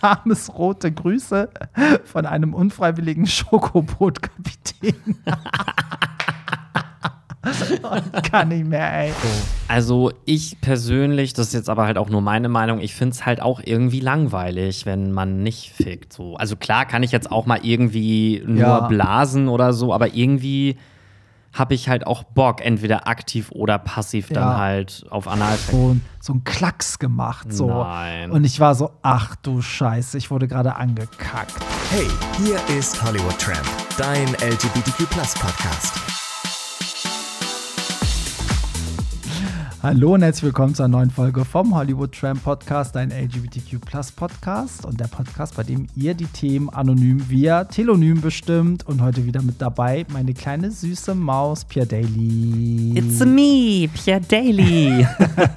schamesrote Grüße von einem unfreiwilligen Schokobrotkapitän. Kann nicht mehr, ey. Also ich persönlich, das ist jetzt aber halt auch nur meine Meinung, ich finde es halt auch irgendwie langweilig, wenn man nicht fickt. So. Also klar kann ich jetzt auch mal irgendwie nur Ja. blasen oder so, aber irgendwie habe ich halt auch Bock, entweder aktiv oder passiv dann Ja. halt auf Analsex. So, ein- so ein Klacks gemacht. So. Nein. Und ich war so, ach du Scheiße, ich wurde gerade angekackt. Hey, hier ist Hollywood Tramp, dein LGBTQ Podcast. Hallo und herzlich willkommen zu einer neuen Folge vom Hollywood Tram Podcast, ein LGBTQ Podcast und der Podcast, bei dem ihr die Themen anonym via Telonym bestimmt. Und heute wieder mit dabei meine kleine süße Maus Pierre Daly. It's me, Pierre Daly.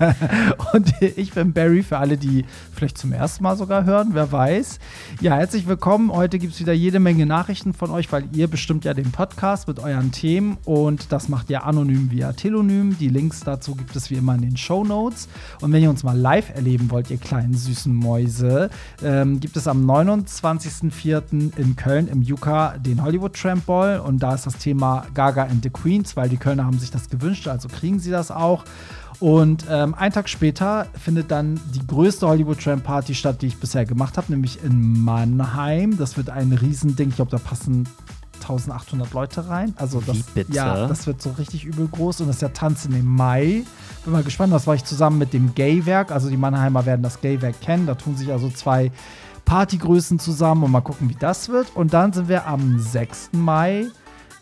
Und ich bin Barry, für alle, die vielleicht zum ersten Mal sogar hören, wer weiß. Ja, herzlich willkommen. Heute gibt es wieder jede Menge Nachrichten von euch, weil ihr bestimmt ja den Podcast mit euren Themen und das macht ihr anonym via Telonym. Die Links dazu gibt es wie immer in den Show Notes. Und wenn ihr uns mal live erleben wollt, ihr kleinen süßen Mäuse, ähm, gibt es am 29.04. in Köln im Juka den Hollywood Tramp Ball und da ist das Thema Gaga and the Queens, weil die Kölner haben sich das gewünscht, also kriegen sie das auch. Und ähm, einen Tag später findet dann die größte Hollywood Tramp Party statt, die ich bisher gemacht habe, nämlich in Mannheim. Das wird ein Riesending. Ich glaube, da passen 1800 Leute rein. Also das, ja, das wird so richtig übel groß und das ist ja Tanzen im Mai. Bin mal gespannt, das war ich zusammen mit dem Gay-Werk. Also die Mannheimer werden das Gay-Werk kennen. Da tun sich also zwei Partygrößen zusammen und mal gucken, wie das wird. Und dann sind wir am 6. Mai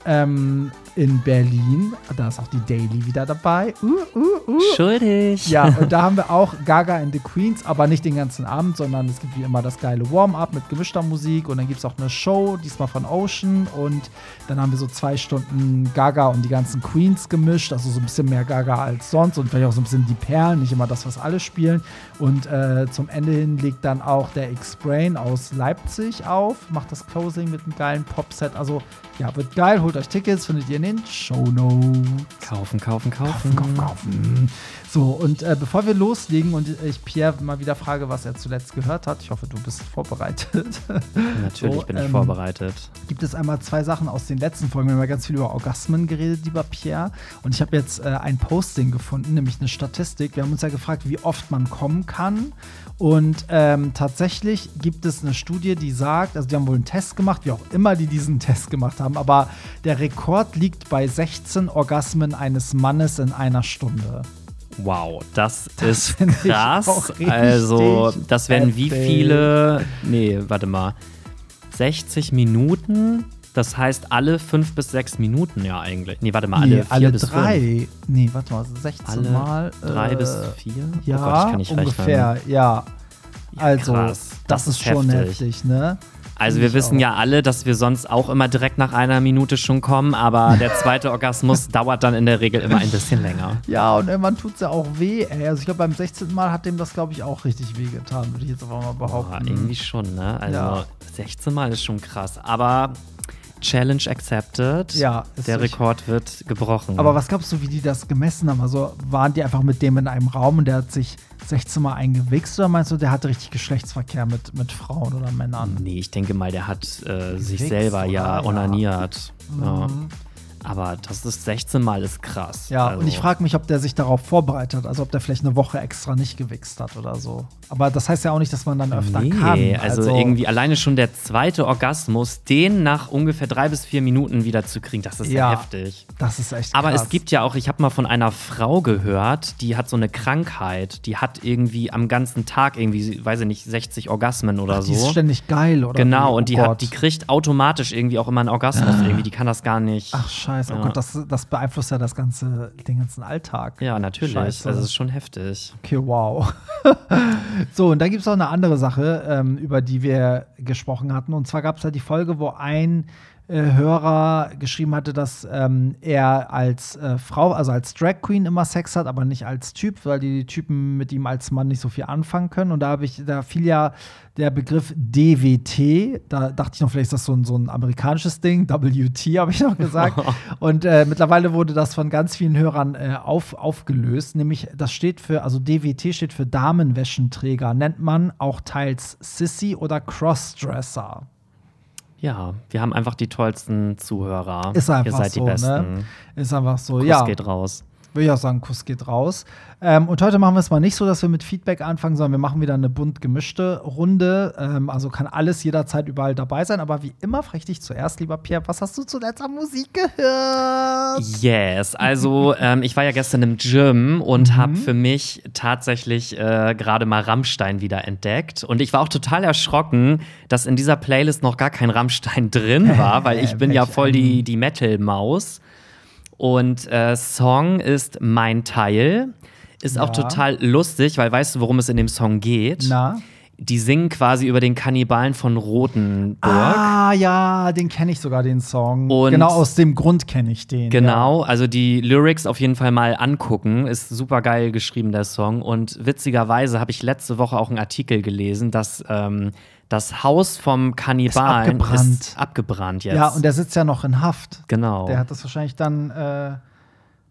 ähm, in Berlin. Da ist auch die Daily wieder dabei. Uh, uh, uh. Schuldig. Ja, und da haben wir auch Gaga and the Queens, aber nicht den ganzen Abend, sondern es gibt wie immer das geile Warm-up mit gemischter Musik und dann gibt es auch eine Show, diesmal von Ocean und dann haben wir so zwei Stunden Gaga und die ganzen Queens gemischt, also so ein bisschen mehr Gaga als sonst und vielleicht auch so ein bisschen die Perlen, nicht immer das, was alle spielen. Und äh, zum Ende hin legt dann auch der X-Brain aus Leipzig auf, macht das Closing mit einem geilen Popset. Also ja, wird geil, holt euch Tickets, findet ihr in den Show Notes. Kaufen, kaufen, kaufen. Kaufen, kaufen, kaufen. So, und äh, bevor wir loslegen und ich Pierre mal wieder frage, was er zuletzt gehört hat, ich hoffe, du bist vorbereitet, Natürlich So, bin ich ähm, vorbereitet. gibt es einmal zwei Sachen aus den letzten Folgen. Wir haben ja ganz viel über Orgasmen geredet, lieber Pierre. Und ich habe jetzt äh, ein Posting gefunden, nämlich eine Statistik. Wir haben uns ja gefragt, wie oft man kommen kann. Und ähm, tatsächlich gibt es eine Studie, die sagt, also die haben wohl einen Test gemacht, wie auch immer die diesen Test gemacht haben, aber der Rekord liegt bei 16 Orgasmen eines Mannes in einer Stunde. Wow, das, Das ist krass. Also, das wären wie viele? Nee, warte mal. 60 Minuten? Das heißt alle fünf bis sechs Minuten ja eigentlich. Nee, warte mal, alle nee, vier alle bis drei. fünf. Nee, warte mal, 16 Alle Mal. drei äh, bis vier? Ja, oh Gott, ich kann nicht ungefähr, rechnen. ja. Ja, Also, krass. das, Das ist ist schon heftig, heftig. ne? Also wir ich wissen auch. ja alle, dass wir sonst auch immer direkt nach einer Minute schon kommen, aber der zweite Orgasmus dauert dann in der Regel immer ein bisschen länger. Ja, und irgendwann tut es ja auch weh, ey. Also ich glaube, beim 16. Mal hat dem das, glaube ich, auch richtig weh getan, würde ich jetzt einfach mal Boah, behaupten. irgendwie schon, ne? Also Ja. 16 Mal ist schon krass. Aber Challenge accepted. Ja, ist Der richtig. Rekord wird gebrochen. Aber was glaubst du, wie die das gemessen haben? Also waren die einfach mit dem in einem Raum und der hat sich 16 Mal eingewichst oder meinst du, der hatte richtig Geschlechtsverkehr mit, mit Frauen oder Männern? Nee, ich denke mal, der hat äh, sich selber ja oder? Ja. onaniert. Ja. Mhm. Aber das ist 16 Mal ist krass. Ja, also, und ich frage mich, ob der sich darauf vorbereitet hat, also ob der vielleicht eine Woche extra nicht gewichst hat oder so. Aber das heißt ja auch nicht, dass man dann öfter Nee, kann. also, irgendwie alleine schon der zweite Orgasmus, den nach ungefähr drei bis vier Minuten wieder zu kriegen, das ist Ja. ja heftig. Das ist echt Aber krass. es gibt ja auch, ich habe mal von einer Frau gehört, die hat so eine Krankheit, die hat irgendwie am ganzen Tag irgendwie, weiß ich nicht, 60 Orgasmen oder Ach, die ist so. ständig geil, oder? Genau, wie? und die, oh hat, die kriegt automatisch irgendwie auch immer einen Orgasmus irgendwie, die kann das gar nicht. Ach, scheiße. Oh Ja. Gott, das, das beeinflusst ja das ganze, den ganzen Alltag. ja, natürlich. Scheiße. Also es ist schon heftig. Okay, wow. so, und da gibt es auch eine andere Sache, ähm, über die wir gesprochen hatten. Und zwar gab es da die Folge, wo ein äh, Hörer geschrieben hatte, dass ähm, er als äh, Frau, also als Drag Queen immer Sex hat, aber nicht als Typ, weil die Typen mit ihm als Mann nicht so viel anfangen können. Und da habe ich, da fiel ja der Begriff DWT. Da dachte ich noch, vielleicht ist das so ein, so ein amerikanisches Ding. WT habe ich noch gesagt. Und äh, mittlerweile wurde das von ganz vielen Hörern äh, auf, aufgelöst. Nämlich, das steht für, also DWT steht für Damenwäschenträger. Nennt man auch teils Sissy oder Crossdresser. Ja, wir haben einfach die tollsten Zuhörer. Ist einfach Ihr seid so, die Besten. ne? Ist einfach so, Kuss ja. geht raus. Würde ich auch sagen, Kuss geht raus. Ähm, und heute machen wir es mal nicht so, dass wir mit Feedback anfangen, sondern wir machen wieder eine bunt gemischte Runde. Ähm, also kann alles jederzeit überall dabei sein. Aber wie immer frage ich dich zuerst, lieber Pierre, was hast du zuletzt an Musik gehört? Yes, also ähm, ich war ja gestern im Gym und habe für mich tatsächlich äh, gerade mal Rammstein wieder entdeckt. Und ich war auch total erschrocken, dass in dieser Playlist noch gar kein Rammstein drin war, weil ich bin ja voll die, die Metal-Maus. Und äh, Song ist Mein Teil. Ist auch Ja. total lustig, weil weißt du, worum es in dem Song geht? Na? Die singen quasi über den Kannibalen von Rotenburg. Ah, ja, den kenne ich sogar, den Song. Und- genau aus dem Grund kenne ich den. Genau, also die Lyrics auf jeden Fall mal angucken. Ist super geil geschrieben, der Song. Und witzigerweise habe ich letzte Woche auch einen Artikel gelesen, dass ähm, das Haus vom Kannibalen Ist abgebrannt. ist abgebrannt jetzt. Ja. und der sitzt ja noch in Haft. genau. Der hat das wahrscheinlich dann äh,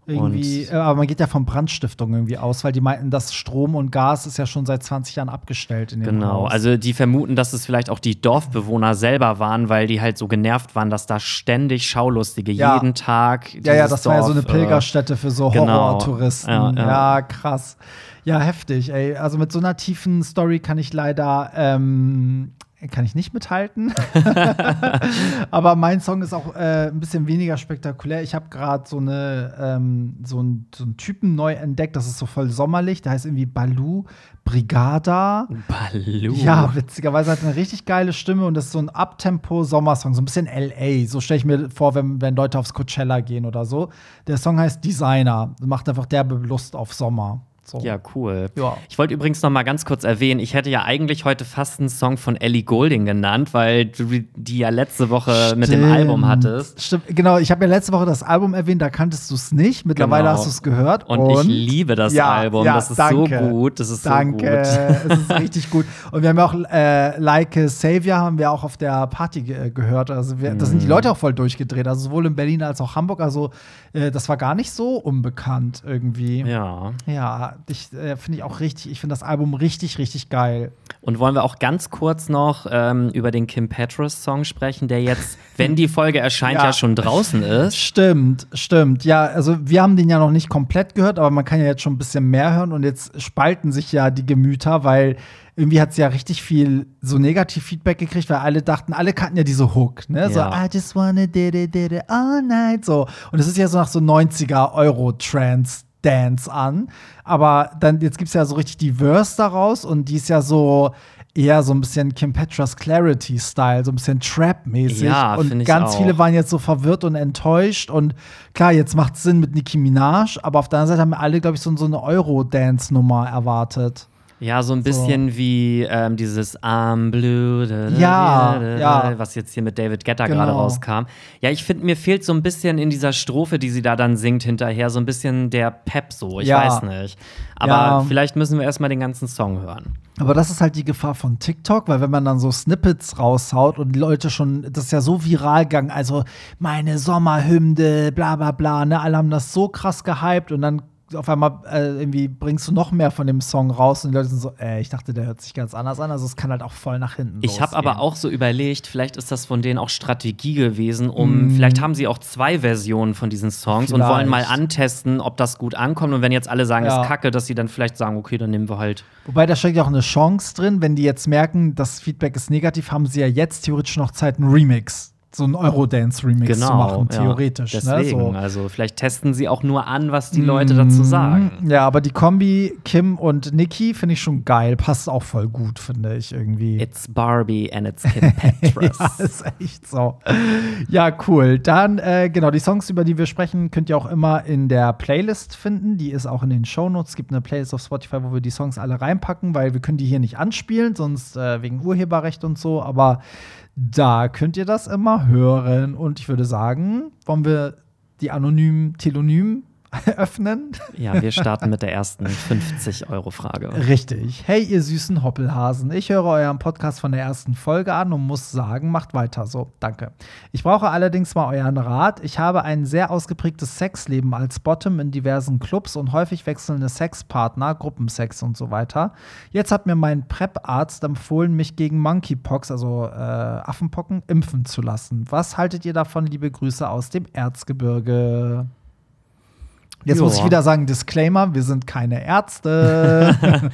irgendwie, Und- äh, aber man geht ja von Brandstiftung irgendwie aus, weil die meinten, dass Strom und Gas ist ja schon seit 20 Jahren abgestellt in dem Genau, Haus. also die vermuten, dass es vielleicht auch die Dorfbewohner selber waren, weil die halt so genervt waren, dass da ständig Schaulustige Ja. jeden Tag. ja, ja, das war ja so eine Dorf, äh, Pilgerstätte für so genau. Horrortouristen. Ja, Ja, ja. krass. Ja, heftig, ey. Also mit so einer tiefen Story kann ich leider ähm, kann ich nicht mithalten. Aber mein Song ist auch äh, ein bisschen weniger spektakulär. Ich habe gerade so eine ähm, so, einen- so einen Typen neu entdeckt. Das ist so voll sommerlich. Der heißt irgendwie Balu Brigada. Baloo. Ja, witzigerweise hat er eine richtig geile Stimme und das ist so ein Abtempo-Sommersong, so ein bisschen LA. So stelle ich mir vor, wenn, wenn Leute aufs Coachella gehen oder so. Der Song heißt Designer. Macht einfach derbe Lust auf Sommer. So. Ja, cool. Ja. Ich wollte übrigens noch mal ganz kurz erwähnen, ich hätte ja eigentlich heute fast einen Song von Ellie Golding genannt, weil du die ja letzte Woche mit dem Stimmt. Album hattest. Stimmt, genau. Ich habe ja letzte Woche das Album erwähnt, da kanntest du es nicht. Mittlerweile Genau. hast du es gehört. Und, ich liebe das Ja, Album. ja, das ist danke. so gut. Das ist Danke, so gut. es ist richtig gut. Und wir haben ja auch äh, Like a Savior haben wir auch auf der Party ge gehört. Also wir, da sind die Mhm. Leute auch voll durchgedreht. Also sowohl in Berlin als auch Hamburg. Also äh, das war gar nicht so unbekannt irgendwie. Ja. Ja, ich äh, finde ich auch richtig. Ich finde das Album richtig, richtig geil. Und wollen wir auch ganz kurz noch ähm, über den Kim Petras Song sprechen, der jetzt, wenn die Folge erscheint, Ja. ja, schon draußen ist. Stimmt, stimmt. Ja, also wir haben den ja noch nicht komplett gehört, aber man kann ja jetzt schon ein bisschen mehr hören und jetzt spalten sich ja die Gemüter, weil irgendwie hat es ja richtig viel so Negativ-Feedback gekriegt, weil alle dachten, alle kannten ja diese Hook, ne? So, Ja. I just wanna did it, did it all night. So. Und es ist ja so nach so 90er Euro-Trance. Dance an. Aber dann, jetzt gibt es ja so richtig die Verse daraus und die ist ja so eher so ein bisschen Kim Petras Clarity-Style, so ein bisschen Trap-mäßig. Ja, und ganz auch. viele waren jetzt so verwirrt und enttäuscht. Und klar, jetzt macht es Sinn mit Nicki Minaj, aber auf der anderen Seite haben alle, glaube ich, so, so eine Euro-Dance-Nummer erwartet. Ja, so ein bisschen wie ähm, dieses I'm Blue, da, da, Ja, da, ja. was jetzt hier mit David Guetta Genau. gerade rauskam. Ja, ich finde, mir fehlt so ein bisschen in dieser Strophe, die sie da dann singt hinterher, so ein bisschen der Pep so. Ich Ja. weiß nicht. Aber Ja. vielleicht müssen wir erstmal den ganzen Song hören. Aber das ist halt die Gefahr von TikTok, weil wenn man dann so Snippets raushaut und die Leute schon, das ist ja so viral gegangen, also meine Sommerhymne, bla bla bla, ne, alle haben das so krass gehypt und dann auf einmal äh, irgendwie bringst du noch mehr von dem Song raus und die Leute sind so, äh, ich dachte, der hört sich ganz anders an, also es kann halt auch voll nach hinten Ich habe aber auch so überlegt, vielleicht ist das von denen auch Strategie gewesen, um, vielleicht haben sie auch zwei Versionen von diesen Songs und wollen mal Mm. Vielleicht. antesten, ob das gut ankommt. Und wenn jetzt alle sagen, Ja. ist kacke, dass sie dann vielleicht sagen, okay, dann nehmen wir halt. Wobei da steckt ja auch eine Chance drin, wenn die jetzt merken, das Feedback ist negativ, haben sie ja jetzt theoretisch noch Zeit, einen Remix, so einen Eurodance-Remix zu machen, Genau, ja. theoretisch. Deswegen, Ne? So. also vielleicht testen sie auch nur an, was die Leute dazu sagen. Ja, aber die Kombi Kim und Nikki finde ich schon geil. Passt auch voll gut, finde ich irgendwie. It's Barbie and it's Kim Petras. ja, ist echt so. Ja, cool. Dann, äh, genau, die Songs, über die wir sprechen, könnt ihr auch immer in der Playlist finden. Die ist auch in den Shownotes. Es gibt eine Playlist auf Spotify, wo wir die Songs alle reinpacken, weil wir können die hier nicht anspielen, sonst äh, wegen Urheberrecht und so. Aber Da könnt ihr das immer hören. Und ich würde sagen, wollen wir die anonymen Telonym öffnen? Ja, wir starten mit der ersten 50-Euro-Frage. Richtig. Hey, ihr süßen Hoppelhasen. Ich höre euren Podcast von der ersten Folge an und muss sagen, macht weiter so. Danke. Ich brauche allerdings mal euren Rat. Ich habe ein sehr ausgeprägtes Sexleben als Bottom in diversen Clubs und häufig wechselnde Sexpartner, Gruppensex und so weiter. Jetzt hat mir mein PrEP-Arzt empfohlen, mich gegen Monkeypox, also äh, Affenpocken, impfen zu lassen. Was haltet ihr davon? Liebe Grüße aus dem Erzgebirge. Jetzt Joa. muss ich wieder sagen, Disclaimer, wir sind keine Ärzte.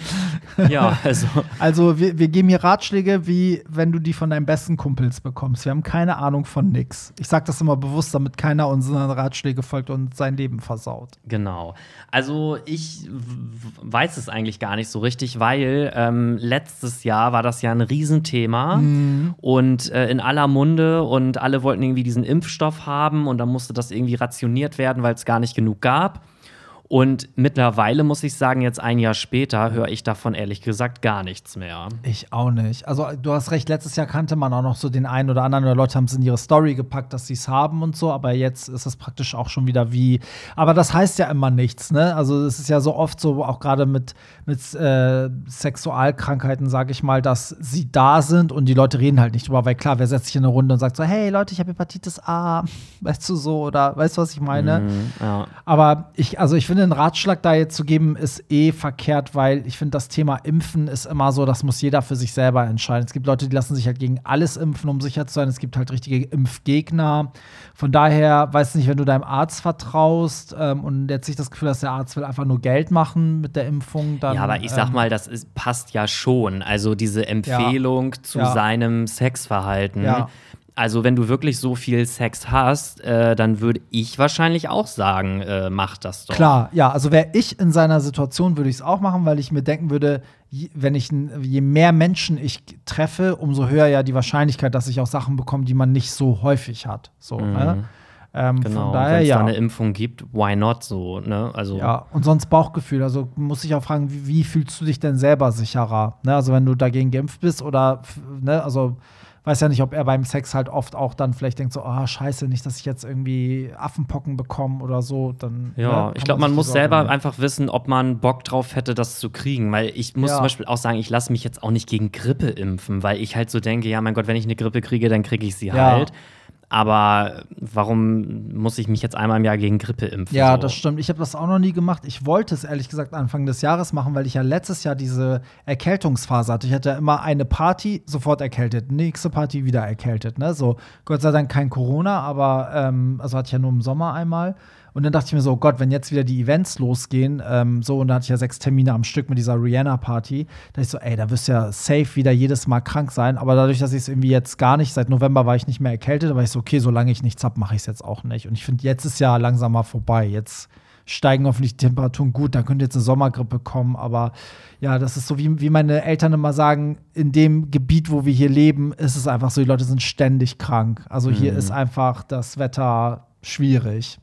ja, also. Also wir, wir geben hier Ratschläge, wie wenn du die von deinen besten Kumpels bekommst. Wir haben keine Ahnung von nix. Ich sage das immer bewusst, damit keiner unseren Ratschläge folgt und sein Leben versaut. Genau. Also ich weiß es eigentlich gar nicht so richtig, weil ähm, letztes Jahr war das ja ein Riesenthema und äh, in aller Munde und alle wollten irgendwie diesen Impfstoff haben und dann musste das irgendwie rationiert werden, weil es gar nicht genug gab. Und mittlerweile muss ich sagen, jetzt ein Jahr später höre ich davon ehrlich gesagt gar nichts mehr. Ich auch nicht. Also du hast recht, letztes Jahr kannte man auch noch so den einen oder anderen oder Leute haben es in ihre Story gepackt, dass sie es haben und so, aber jetzt ist es praktisch auch schon wieder wie. Aber das heißt ja immer nichts, ne? Also es ist ja so oft so, auch gerade mit, mit äh, Sexualkrankheiten, sage ich mal, dass sie da sind und die Leute reden halt nicht drüber, weil klar, wer setzt sich in eine Runde und sagt so, hey Leute, ich habe Hepatitis A, weißt du so, oder weißt du, was ich meine? Mhm, ja. Aber ich, also ich finde, einen Ratschlag da jetzt zu geben, ist eh verkehrt, weil ich finde, das Thema Impfen ist immer so, das muss jeder für sich selber entscheiden. Es gibt Leute, die lassen sich halt gegen alles impfen, um sicher zu sein. Es gibt halt richtige Impfgegner. Von daher, weiß nicht, wenn du deinem Arzt vertraust ähm, und jetzt nicht das Gefühl hast, der Arzt will einfach nur Geld machen mit der Impfung, dann. Ja, aber ich sag ähm, mal, das ist, passt ja schon. Also diese Empfehlung zu Ja. seinem Sexverhalten. Ja. Also wenn du wirklich so viel Sex hast, äh, dann würde ich wahrscheinlich auch sagen, äh, mach das doch. Klar, ja, also wäre ich in seiner Situation, würde ich es auch machen, weil ich mir denken würde, je- wenn ich je mehr Menschen ich treffe, umso höher ja die Wahrscheinlichkeit, dass ich auch Sachen bekomme, die man nicht so häufig hat. So, ne? ähm, Genau. Wenn es da ja. eine Impfung gibt, why not so, ne? Also Ja, und sonst Bauchgefühl. Also muss ich auch fragen, wie, wie fühlst du dich denn selber sicherer? Ne? Also wenn du dagegen geimpft bist oder, ne, also weiß ja nicht, ob er beim Sex halt oft auch dann vielleicht denkt so, ah, scheiße, nicht, dass ich jetzt irgendwie Affenpocken bekomme oder so. Dann, Ja, ne, ich glaube, man muss Sorge selber einfach wissen, ob man Bock drauf hätte, das zu kriegen. Weil ich muss Ja. zum Beispiel auch sagen, ich lasse mich jetzt auch nicht gegen Grippe impfen, weil ich halt so denke, ja, mein Gott, wenn ich eine Grippe kriege, dann kriege ich sie Ja. halt. Aber warum muss ich mich jetzt einmal im Jahr gegen Grippe impfen? Ja, so? das stimmt. Ich habe das auch noch nie gemacht. Ich wollte es ehrlich gesagt Anfang des Jahres machen, weil ich ja letztes Jahr diese Erkältungsphase hatte. Ich hatte ja immer eine Party, sofort erkältet, nächste Party wieder erkältet. Ne? So, Gott sei Dank kein Corona, aber ähm, also hatte ich ja nur im Sommer einmal. Und dann dachte ich mir so, oh Gott, wenn jetzt wieder die Events losgehen, ähm, so, und da hatte ich ja sechs Termine am Stück mit dieser Rihanna-Party, da ich so, ey, da wirst du ja safe wieder jedes Mal krank sein. Aber dadurch, dass ich es irgendwie jetzt gar nicht, seit November war ich nicht mehr erkältet, aber ich so, okay, solange ich nichts habe, mache ich es jetzt auch nicht. Und ich finde, jetzt ist ja langsam mal vorbei. Jetzt steigen hoffentlich die Temperaturen gut, da könnte jetzt eine Sommergrippe kommen, aber ja, das ist so, wie, wie meine Eltern immer sagen, in dem Gebiet, wo wir hier leben, ist es einfach so, die Leute sind ständig krank. Also hier ist einfach das Wetter schwierig.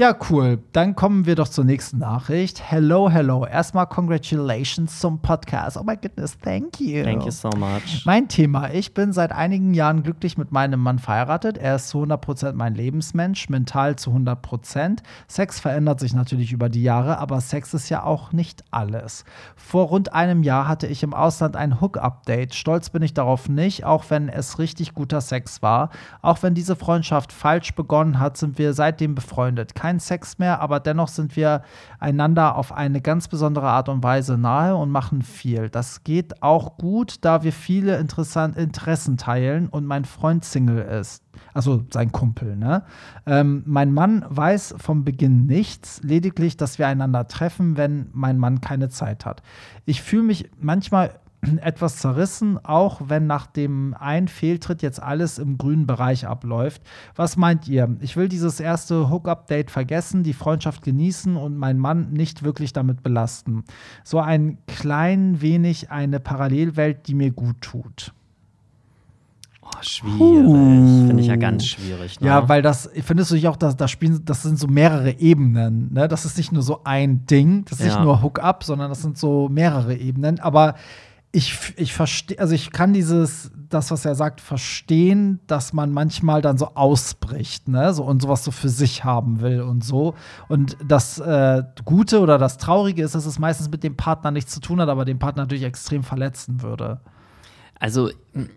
Ja, cool. Dann kommen wir doch zur nächsten Nachricht. Hello, hello. Erstmal congratulations zum Podcast. Oh my goodness, thank you. Thank you so much. Mein Thema. Ich bin seit einigen Jahren glücklich mit meinem Mann verheiratet. Er ist zu 100% mein Lebensmensch, mental zu 100%. Sex verändert sich natürlich über die Jahre, aber Sex ist ja auch nicht alles. Vor rund einem Jahr hatte ich im Ausland ein Hook-Update. Stolz bin ich darauf nicht, auch wenn es richtig guter Sex war. Auch wenn diese Freundschaft falsch begonnen hat, sind wir seitdem befreundet. Kein Sex mehr, aber dennoch sind wir einander auf eine ganz besondere Art und Weise nahe und machen viel. Das geht auch gut, da wir viele interessant Interessen teilen und mein Freund Single ist. Also sein Kumpel, ne? Ähm, mein Mann weiß vom Beginn nichts, lediglich, dass wir einander treffen, wenn mein Mann keine Zeit hat. Ich fühle mich manchmal etwas zerrissen, auch wenn nach dem einen Fehltritt jetzt alles im grünen Bereich abläuft. Was meint ihr? Ich will dieses erste Hook-Update vergessen, die Freundschaft genießen und meinen Mann nicht wirklich damit belasten. So ein klein wenig eine Parallelwelt, die mir gut tut. Oh, schwierig. Finde ich ja ganz schwierig. Ne? Ja, weil das, findest du nicht auch, dass das spielen, das sind so mehrere Ebenen, ne? Das ist nicht nur so ein Ding, das ist Ja. nicht nur Hook-up, sondern das sind so mehrere Ebenen. Aber ich, ich verstehe, also ich kann dieses, das, was er sagt, verstehen, dass man manchmal dann so ausbricht, ne, so und sowas so für sich haben will und so. Und das äh, Gute oder das Traurige ist, dass es meistens mit dem Partner nichts zu tun hat, aber den Partner natürlich extrem verletzen würde. Also,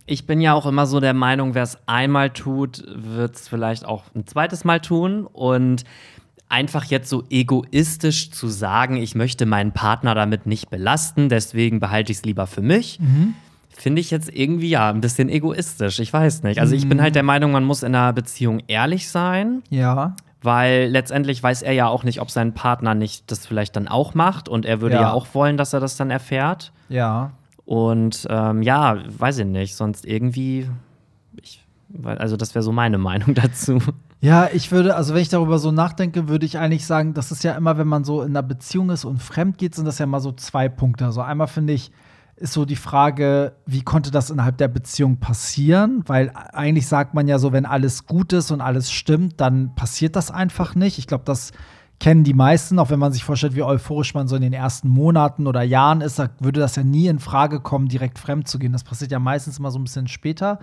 ich bin ja auch immer so der Meinung, wer es einmal tut, wird es vielleicht auch ein zweites Mal tun. Und einfach jetzt so egoistisch zu sagen, ich möchte meinen Partner damit nicht belasten, deswegen behalte ich es lieber für mich. Mhm. Finde ich jetzt irgendwie ja ein bisschen egoistisch. Ich weiß nicht. Also ich bin halt der Meinung, man muss in einer Beziehung ehrlich sein. Ja. Weil letztendlich weiß er ja auch nicht, ob sein Partner nicht das vielleicht dann auch macht. Und er würde ja, ja auch wollen, dass er das dann erfährt. Ja. Und ähm, ja, weiß ich nicht. Sonst irgendwie. Ich, also, das wäre so meine Meinung dazu. Ja, ich würde, also wenn ich darüber so nachdenke, würde ich eigentlich sagen, das ist ja immer, wenn man so in einer Beziehung ist und fremd geht, sind das ja mal so zwei Punkte. Also einmal finde ich, ist so die Frage, wie konnte das innerhalb der Beziehung passieren? Weil eigentlich sagt man ja so, wenn alles gut ist und alles stimmt, dann passiert das einfach nicht. Ich glaube, das kennen die meisten, auch wenn man sich vorstellt, wie euphorisch man so in den ersten Monaten oder Jahren ist, da würde das ja nie in Frage kommen, direkt fremd zu gehen. Das passiert ja meistens immer so ein bisschen später.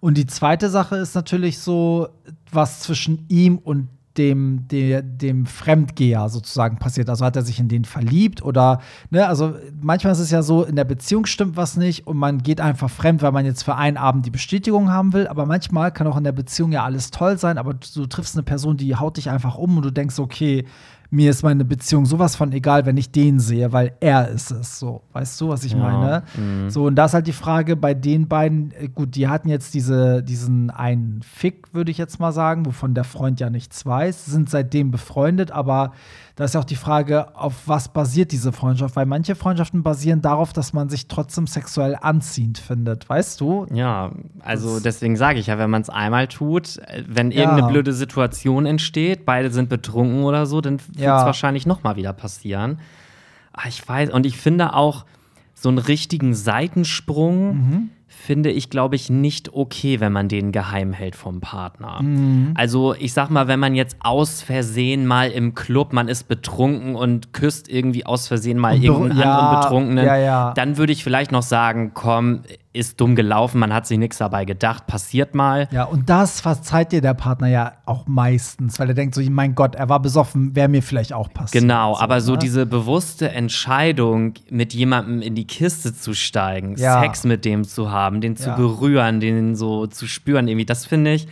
Und die zweite Sache ist natürlich so, was zwischen ihm und dem, der, dem Fremdgeher sozusagen passiert. Also hat er sich in den verliebt oder, ne, also manchmal ist es ja so, in der Beziehung stimmt was nicht und man geht einfach fremd, weil man jetzt für einen Abend die Bestätigung haben will. Aber manchmal kann auch in der Beziehung ja alles toll sein, aber du, du triffst eine Person, die haut dich einfach um und du denkst, okay, mir ist meine Beziehung sowas von egal, wenn ich den sehe, weil er ist es. So, weißt du, was ich ja, meine? Mh. So, und da ist halt die Frage bei den beiden, äh, gut, die hatten jetzt diese, diesen einen Fick, würde ich jetzt mal sagen, wovon der Freund ja nichts weiß, sind seitdem befreundet, aber da ist ja auch die Frage, auf was basiert diese Freundschaft? Weil manche Freundschaften basieren darauf, dass man sich trotzdem sexuell anziehend findet, weißt du? Ja, also das deswegen sage ich ja, wenn man es einmal tut, wenn irgendeine ja. blöde Situation entsteht, beide sind betrunken oder so, dann wird es ja. wahrscheinlich noch mal wieder passieren. Ah, ich weiß, und ich finde auch so einen richtigen Seitensprung. Mhm finde ich, glaube ich, nicht okay, wenn man den geheim hält vom Partner. Mhm. Also ich sag mal, wenn man jetzt aus Versehen mal im Club, man ist betrunken und küsst irgendwie aus Versehen mal irgendeinen ja, anderen Betrunkenen, ja, ja. dann würde ich vielleicht noch sagen, komm, ist dumm gelaufen, man hat sich nichts dabei gedacht, passiert mal. Ja, und das verzeiht dir der Partner ja auch meistens, weil er denkt so, mein Gott, er war besoffen, wäre mir vielleicht auch passiert. Genau, so, aber so ne? diese bewusste Entscheidung, mit jemandem in die Kiste zu steigen. Sex mit dem zu haben, den zu ja. berühren, den so zu spüren, irgendwie, das finde ich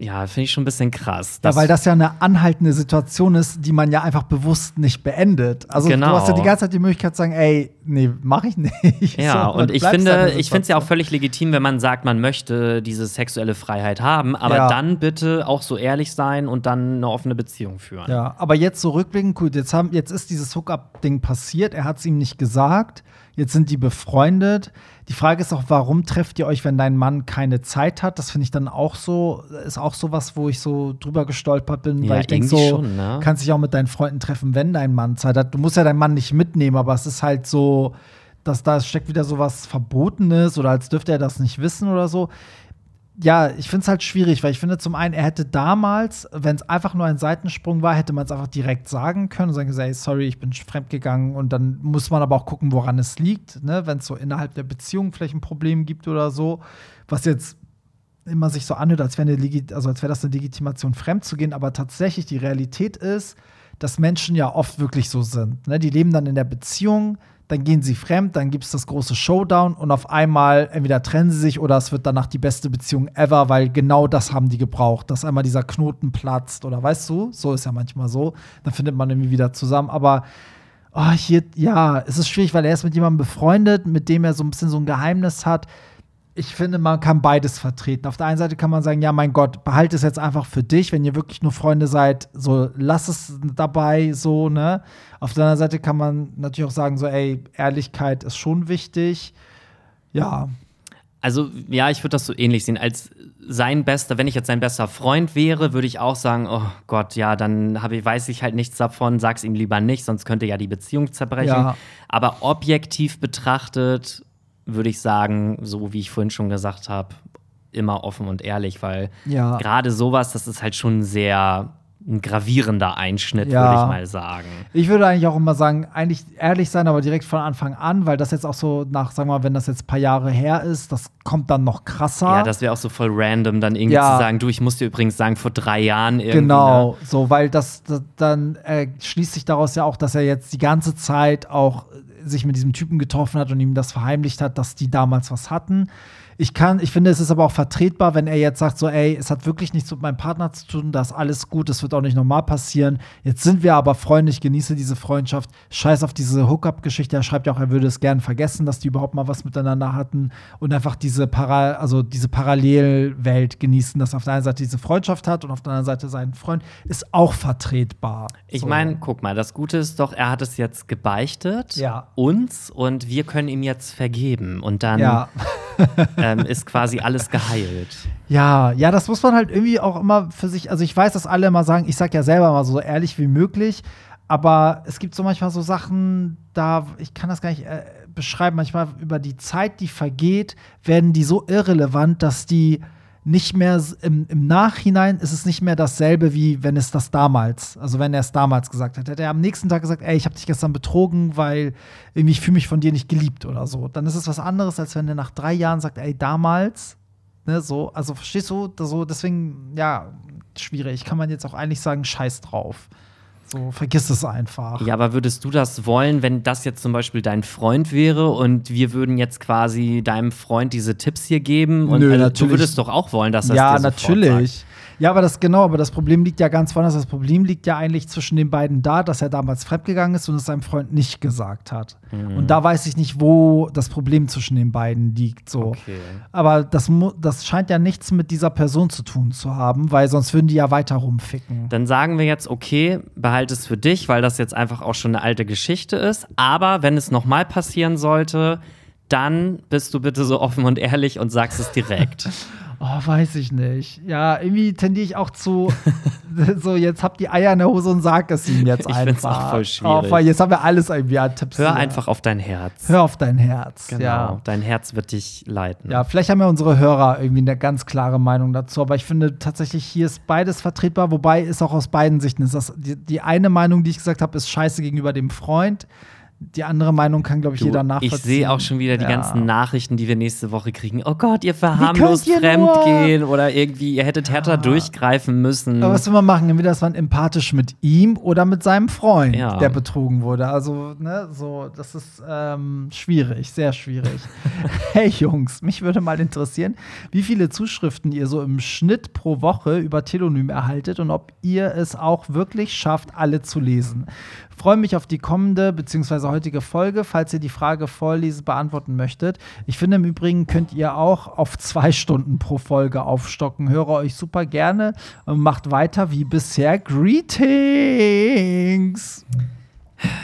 ja, finde ich schon ein bisschen krass. Ja, weil das ja eine anhaltende Situation ist, die man ja einfach bewusst nicht beendet. Also genau. du hast ja die ganze Zeit die Möglichkeit zu sagen, ey, nee, mach ich nicht. Ja, so, und ich finde, ich finde es ja auch völlig legitim, wenn man sagt, man möchte diese sexuelle Freiheit haben, aber ja. dann bitte auch so ehrlich sein und dann eine offene Beziehung führen. Ja, aber jetzt so rückblickend, gut, jetzt, haben, jetzt ist dieses Hookup-Ding passiert, er hat es ihm nicht gesagt. Jetzt sind die befreundet. Die Frage ist auch, warum trefft ihr euch, wenn dein Mann keine Zeit hat? Das finde ich dann auch so, ist auch so was, wo ich so drüber gestolpert bin, ja, weil ich denke so, schon, ne? kannst dich auch mit deinen Freunden treffen, wenn dein Mann Zeit hat. Du musst ja deinen Mann nicht mitnehmen, aber es ist halt so, dass da steckt wieder so was Verbotenes oder als dürfte er das nicht wissen oder so ja, ich finde es halt schwierig, weil ich finde zum einen, er hätte damals, wenn es einfach nur ein Seitensprung war, hätte man es einfach direkt sagen können und sagen, hey, sorry, ich bin fremdgegangen und dann muss man aber auch gucken, woran es liegt, ne? wenn es so innerhalb der Beziehung vielleicht ein Problem gibt oder so, was jetzt immer sich so anhört, als wäre also wär das eine Legitimation, fremd zu gehen, aber tatsächlich die Realität ist, dass Menschen ja oft wirklich so sind. Ne? Die leben dann in der Beziehung, dann gehen sie fremd, dann gibt es das große Showdown und auf einmal entweder trennen sie sich oder es wird danach die beste Beziehung ever, weil genau das haben die gebraucht, dass einmal dieser Knoten platzt oder weißt du, so ist ja manchmal so, dann findet man irgendwie wieder zusammen, aber oh, hier, ja, es ist schwierig, weil er ist mit jemandem befreundet, mit dem er so ein bisschen so ein Geheimnis hat ich finde, man kann beides vertreten. Auf der einen Seite kann man sagen, ja, mein Gott, behalte es jetzt einfach für dich, wenn ihr wirklich nur Freunde seid, so lass es dabei, so, ne? Auf der anderen Seite kann man natürlich auch sagen, so, ey, Ehrlichkeit ist schon wichtig. Ja. Also, ja, ich würde das so ähnlich sehen. Als sein bester, wenn ich jetzt sein bester Freund wäre, würde ich auch sagen, oh Gott, ja, dann ich, weiß ich halt nichts davon, sag's ihm lieber nicht, sonst könnte ja die Beziehung zerbrechen. Ja. Aber objektiv betrachtet würde ich sagen, so wie ich vorhin schon gesagt habe, immer offen und ehrlich, weil ja. gerade sowas, das ist halt schon sehr ein gravierender Einschnitt, Ja. würde ich mal sagen. Ich würde eigentlich auch immer sagen, eigentlich ehrlich sein, aber direkt von Anfang an, weil das jetzt auch so nach, sagen wir mal, wenn das jetzt ein paar Jahre her ist, das kommt dann noch krasser. Ja, das wäre auch so voll random, dann irgendwie Ja. zu sagen, du, ich muss dir übrigens sagen, vor drei Jahren irgendwie. Genau, Ne? so, weil das, das dann äh, schließt sich daraus ja auch, dass er jetzt die ganze Zeit auch sich mit diesem Typen getroffen hat und ihm das verheimlicht hat, dass die damals was hatten. Ich kann, ich finde, es ist aber auch vertretbar, wenn er jetzt sagt, so, ey, es hat wirklich nichts mit meinem Partner zu tun, da ist alles gut, das wird auch nicht normal passieren. Jetzt sind wir aber Freunde, ich genieße diese Freundschaft. Scheiß auf diese Hookup-Geschichte. Er schreibt ja auch, er würde es gern vergessen, dass die überhaupt mal was miteinander hatten und einfach diese Para also diese Parallelwelt genießen, dass er auf der einen Seite diese Freundschaft hat und auf der anderen Seite seinen Freund, ist auch vertretbar. Ich So. meine, guck mal, das Gute ist doch, er hat es jetzt gebeichtet, Ja. uns, und wir können ihm jetzt vergeben. Und dann ja. ähm, ist quasi alles geheilt. Ja, ja, das muss man halt irgendwie auch immer für sich, also ich weiß, dass alle immer sagen, ich sag ja selber mal so ehrlich wie möglich, aber es gibt so manchmal so Sachen, da, ich kann das gar nicht äh, beschreiben, manchmal über die Zeit, die vergeht, werden die so irrelevant, dass die nicht mehr im, im Nachhinein ist es nicht mehr dasselbe, wie wenn es das damals, also wenn er es damals gesagt hätte. Hätte er am nächsten Tag gesagt, ey, ich habe dich gestern betrogen, weil irgendwie ich fühle mich von dir nicht geliebt oder so. Dann ist es was anderes, als wenn er nach drei Jahren sagt, ey, damals Ne, so, also verstehst du, so, deswegen, ja, schwierig. Kann man jetzt auch eigentlich sagen, scheiß drauf. So, vergiss es einfach. Ja, aber würdest du das wollen, wenn das jetzt zum Beispiel dein Freund wäre und wir würden jetzt quasi deinem Freund diese Tipps hier geben? Und Nö, also, du natürlich. würdest doch auch wollen, dass er ja, dir natürlich. Sagt. Ja, aber das genau, aber das Problem liegt ja ganz woanders. Das Problem liegt ja eigentlich zwischen den beiden da, dass er damals fremdgegangen ist und es seinem Freund nicht gesagt hat. Mhm. Und da weiß ich nicht, wo das Problem zwischen den beiden liegt. So. Okay. Aber das, das scheint ja nichts mit dieser Person zu tun zu haben, weil sonst würden die ja weiter rumficken. Dann sagen wir jetzt, okay, behalte es für dich, weil das jetzt einfach auch schon eine alte Geschichte ist. Aber wenn es nochmal passieren sollte, dann bist du bitte so offen und ehrlich und sagst es direkt. Oh, weiß ich nicht. Ja, irgendwie tendiere ich auch zu, so jetzt habt die Eier in der Hose und sag es ihm jetzt Ich einfach. find's auch voll schwierig. Oh, jetzt haben wir alles irgendwie an Tipps. Hör Ja. einfach auf dein Herz. Hör auf dein Herz. Genau. Ja. Dein Herz wird dich leiten. Ja, vielleicht haben ja unsere Hörer irgendwie eine ganz klare Meinung dazu, aber ich finde tatsächlich, hier ist beides vertretbar, wobei ist auch aus beiden Sichten ist. Das, die, die eine Meinung, die ich gesagt habe, ist scheiße gegenüber dem Freund. Die andere Meinung kann, glaube ich, Du, jeder nachvollziehen. ich sehe auch schon wieder die Ja. ganzen Nachrichten, die wir nächste Woche kriegen. Oh Gott, ihr verharmlost? Fremdgehen oder irgendwie, ihr hättet härter durchgreifen müssen. Aber was will man machen? Entweder ist man empathisch mit ihm oder mit seinem Freund, Ja. der betrogen wurde. Also, ne, so, das ist ähm, schwierig, sehr schwierig. hey Jungs, mich würde mal interessieren, wie viele Zuschriften ihr so im Schnitt pro Woche über Telonym erhaltet und ob ihr es auch wirklich schafft, alle zu lesen. Freue mich auf die kommende bzw. heutige Folge, falls ihr die Frage vorlesen beantworten möchtet. Ich finde im Übrigen könnt ihr auch auf zwei Stunden pro Folge aufstocken. Höre euch super gerne und macht weiter wie bisher. Greetings!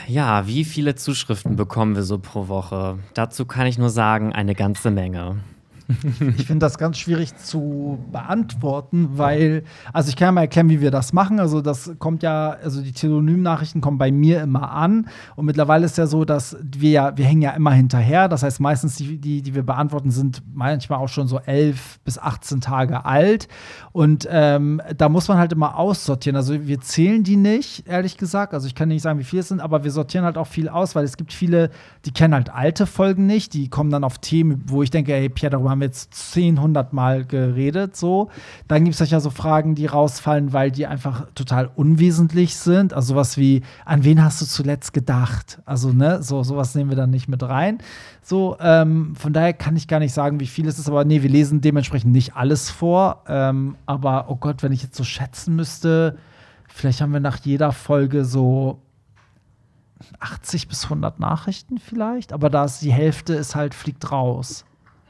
Ja, wie viele Zuschriften bekommen wir so pro Woche? Dazu kann ich nur sagen, eine ganze Menge. Ich finde das ganz schwierig zu beantworten, weil, also ich kann ja mal erklären, wie wir das machen. Also das kommt ja, also die Telonym-Nachrichten kommen bei mir immer an. Und mittlerweile ist ja so, dass wir ja, wir hängen ja immer hinterher. Das heißt, meistens die, die, die wir beantworten, sind manchmal auch schon so elf bis 18 Tage alt. Und ähm, da muss man halt immer aussortieren. Also wir zählen die nicht, ehrlich gesagt. Also ich kann nicht sagen, wie viele es sind, aber wir sortieren halt auch viel aus, weil es gibt viele, die kennen halt alte Folgen nicht. Die kommen dann auf Themen, wo ich denke, ey, Pierre, darüber haben wir jetzt 10, 100 Mal geredet. So. Dann gibt es ja so Fragen, die rausfallen, weil die einfach total unwesentlich sind. Also sowas wie, an wen hast du zuletzt gedacht? Also, ne, so sowas nehmen wir dann nicht mit rein. So, ähm, von daher kann ich gar nicht sagen, wie viel es ist, aber nee, wir lesen dementsprechend nicht alles vor. Ähm, aber oh Gott, wenn ich jetzt so schätzen müsste, vielleicht haben wir nach jeder Folge so 80 bis 100 Nachrichten vielleicht, aber da ist die Hälfte ist halt fliegt raus.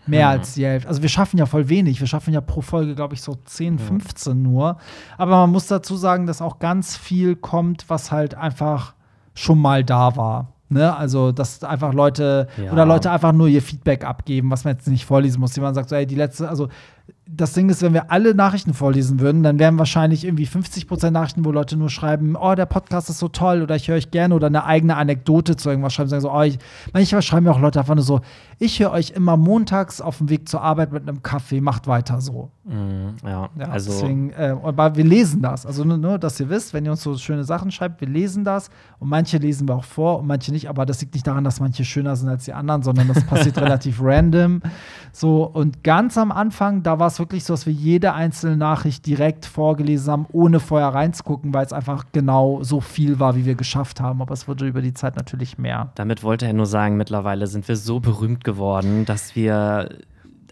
Mehr als die Hälfte. Also wir schaffen ja voll wenig. Wir schaffen ja pro Folge, glaube ich, so 10, 15 nur. Aber man muss dazu sagen, dass auch ganz viel kommt, was halt einfach schon mal da war. Ne? Also, dass einfach Leute Ja. oder Leute einfach nur ihr Feedback abgeben, was man jetzt nicht vorlesen muss. Jemand sagt so, ey, die letzte, also das Ding ist, wenn wir alle Nachrichten vorlesen würden, dann wären wahrscheinlich irgendwie 50 Prozent Nachrichten, wo Leute nur schreiben, oh, der Podcast ist so toll oder ich höre euch gerne oder eine eigene Anekdote zu irgendwas schreiben, sagen so, oh, ich, manchmal schreiben mir auch Leute einfach nur so, ich höre euch immer montags auf dem Weg zur Arbeit mit einem Kaffee, macht weiter so. Mm, ja, Ja, also deswegen, äh, aber wir lesen das. Also nur, nur, dass ihr wisst, wenn ihr uns so schöne Sachen schreibt, wir lesen das und manche lesen wir auch vor und manche nicht, aber das liegt nicht daran, dass manche schöner sind als die anderen, sondern das passiert relativ random. So, und ganz am Anfang, da war es wirklich so, dass wir jede einzelne Nachricht direkt vorgelesen haben, ohne vorher reinzugucken, weil es einfach genau so viel war, wie wir geschafft haben. Aber es wurde über die Zeit natürlich mehr. damit wollte er nur sagen, mittlerweile sind wir so berühmt geworden, dass wir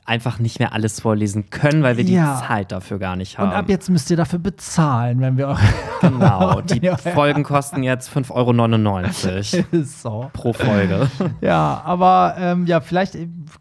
einfach nicht mehr alles vorlesen können, weil wir Ja. die Zeit dafür gar nicht haben. Und ab jetzt müsst ihr dafür bezahlen, wenn wir eure Genau, die Folgen kosten jetzt 5,99 Euro so. pro Folge. Ja, aber ähm, ja, vielleicht